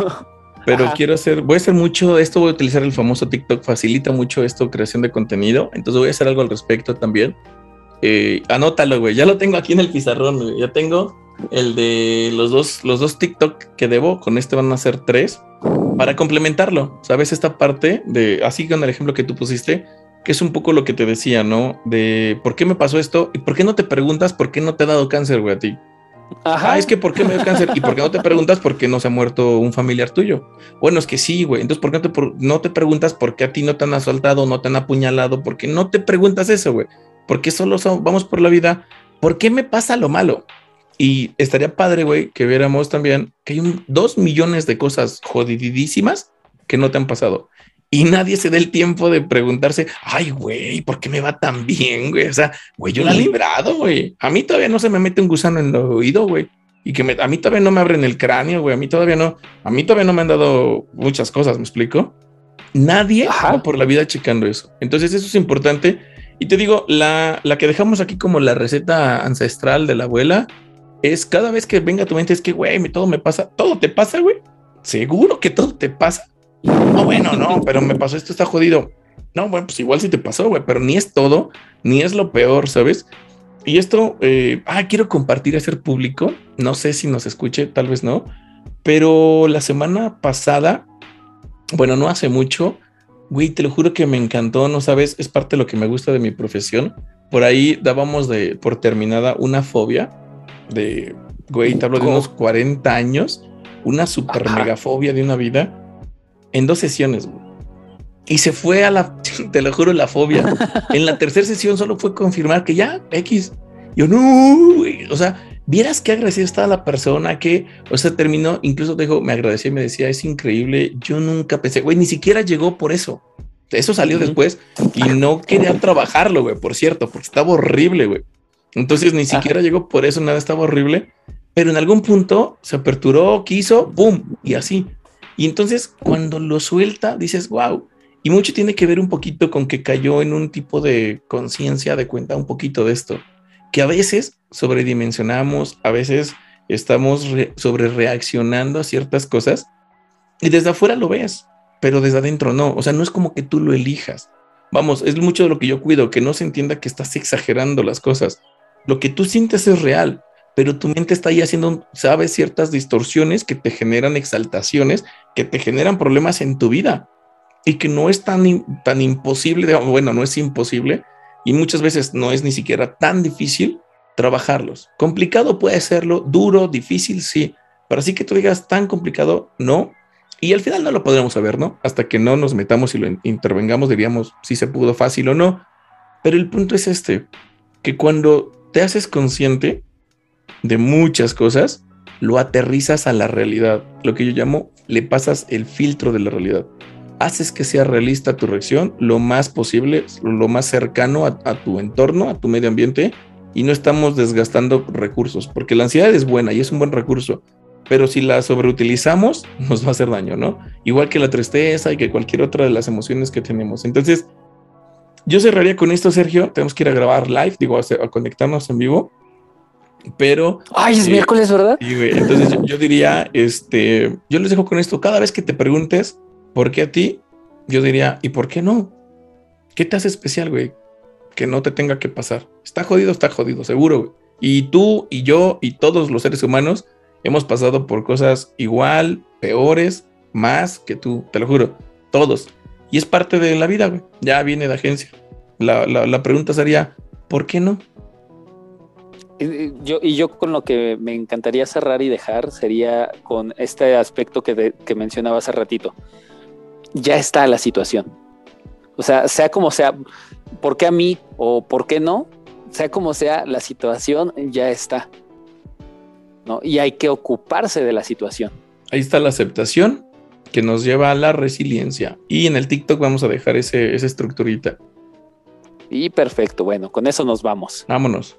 Pero quiero hacer, voy a hacer mucho, esto voy a utilizar el famoso TikTok, facilita mucho esto, creación de contenido, entonces voy a hacer algo al respecto también. Eh, anótalo, güey, ya lo tengo aquí en el pizarrón, güey. ya tengo el de los dos, los dos TikTok que debo, con este van a ser tres, para complementarlo, ¿sabes? Esta parte de, así con el ejemplo que tú pusiste, que es un poco lo que te decía, ¿no? De por qué me pasó esto y por qué no te preguntas por qué no te ha dado cáncer, güey, a ti. Ajá. Ah, es que ¿por qué me dio cáncer? ¿Y por qué no te preguntas por qué no se ha muerto un familiar tuyo? Bueno, es que sí, güey. Entonces, ¿por qué no te, preguntas por qué a ti no te han asaltado, no te han apuñalado? ¿Por qué no te preguntas eso, güey? ¿Por qué solo vamos por la vida? ¿Por qué me pasa lo malo? Y estaría padre, güey, que viéramos también que hay dos millones de cosas jodidísimas que no te han pasado y nadie se da el tiempo de preguntarse, ay, güey, ¿por qué me va tan bien, güey? O sea, güey, yo la he librado, güey. A mí todavía no se me mete un gusano en el oído, güey. Y que a mí todavía no me abren el cráneo, güey. A mí todavía no, a mí todavía no me han dado muchas cosas, ¿me explico? Nadie va por la vida checando eso. Entonces, eso es importante. Y te digo, la, la que dejamos aquí como la receta ancestral de la abuela es cada vez que venga a tu mente, es que, güey, todo me pasa, todo te pasa, güey. Seguro que todo te pasa no, bueno, no, pero me pasó esto, está jodido. No, bueno, pues igual sí te pasó, güey, pero ni es todo, ni es lo peor, ¿sabes? Y esto, eh, ah, quiero compartir, hacer público. No sé si nos escuche, tal vez no, pero la semana pasada, bueno, no hace mucho, güey, te lo juro que me encantó, no sabes, es parte de lo que me gusta de mi profesión. Por ahí dábamos de por terminada una fobia de, güey, te hablo de unos 40 años, una super megafobia de una vida en dos sesiones, Y se fue a la, te lo juro, la fobia. En la tercera sesión solo fue confirmar que ya, X. Yo no, güey. O sea, vieras qué agradecida estaba la persona que, o sea, terminó, incluso dijo, me agradeció y me decía, es increíble. Yo nunca pensé, güey, ni siquiera llegó por eso. Eso salió después y no quería trabajarlo, güey, por cierto, porque estaba horrible, güey. Entonces ni siquiera llegó por eso, nada estaba horrible, pero en algún punto se aperturó, quiso, ¡boom! Y así. Y entonces cuando lo suelta, dices, wow. Y mucho tiene que ver un poquito con que cayó en un tipo de conciencia de cuenta un poquito de esto, que a veces sobredimensionamos, a veces estamos sobre reaccionando a ciertas cosas y desde afuera lo ves, pero desde adentro no. O sea, no es como que tú lo elijas. Vamos, es mucho de lo que yo cuido, que no se entienda que estás exagerando las cosas. Lo que tú sientes es real, pero tu mente está ahí haciendo, sabes, ciertas distorsiones que te generan exaltaciones, que te generan problemas en tu vida y que no es tan, tan imposible, bueno, no es imposible y muchas veces no es ni siquiera tan difícil trabajarlos. Complicado puede serlo, duro, difícil, sí, pero así que tú digas tan complicado, no, y al final no lo podremos saber, ¿no? Hasta que no nos metamos y lo intervengamos, diríamos si se pudo fácil o no. Pero el punto es este, que cuando te haces consciente de muchas cosas, lo aterrizas a la realidad. Lo que yo llamo, le pasas el filtro de la realidad. Haces que sea realista tu reacción lo más posible, lo más cercano a, tu entorno, a tu medio ambiente, y no estamos desgastando recursos, porque la ansiedad es buena y es un buen recurso, pero si la sobreutilizamos, nos va a hacer daño, ¿no? Igual que la tristeza y que cualquier otra de las emociones que tenemos. Entonces, yo cerraría con esto, Sergio. Tenemos que ir a grabar live, digo, a, conectarnos en vivo. Pero. Ay, es eh, miércoles, ¿verdad? Güey. Entonces, yo, diría, este, yo les dejo con esto. Cada vez que te preguntes por qué a ti, yo diría, ¿y por qué no? ¿Qué te hace especial, güey? Que no te tenga que pasar. Está jodido, está jodido, seguro, güey. Y tú y yo y todos los seres humanos Hemos pasado por cosas igual, peores, más que tú, te lo juro, todos. Y es parte de la vida, güey. Ya viene de agencia. La, pregunta sería, ¿por qué no? Yo, y yo con lo que me encantaría cerrar y dejar sería con este aspecto que, que mencionaba hace ratito. Ya está la situación. O sea, sea como sea, ¿por qué a mí o por qué no? Sea como sea, la situación ya está. Y hay que ocuparse de la situación. Ahí está la aceptación que nos lleva a la resiliencia. Y en el TikTok vamos a dejar ese, esa estructurita. Y perfecto, bueno, con eso nos vamos. Vámonos.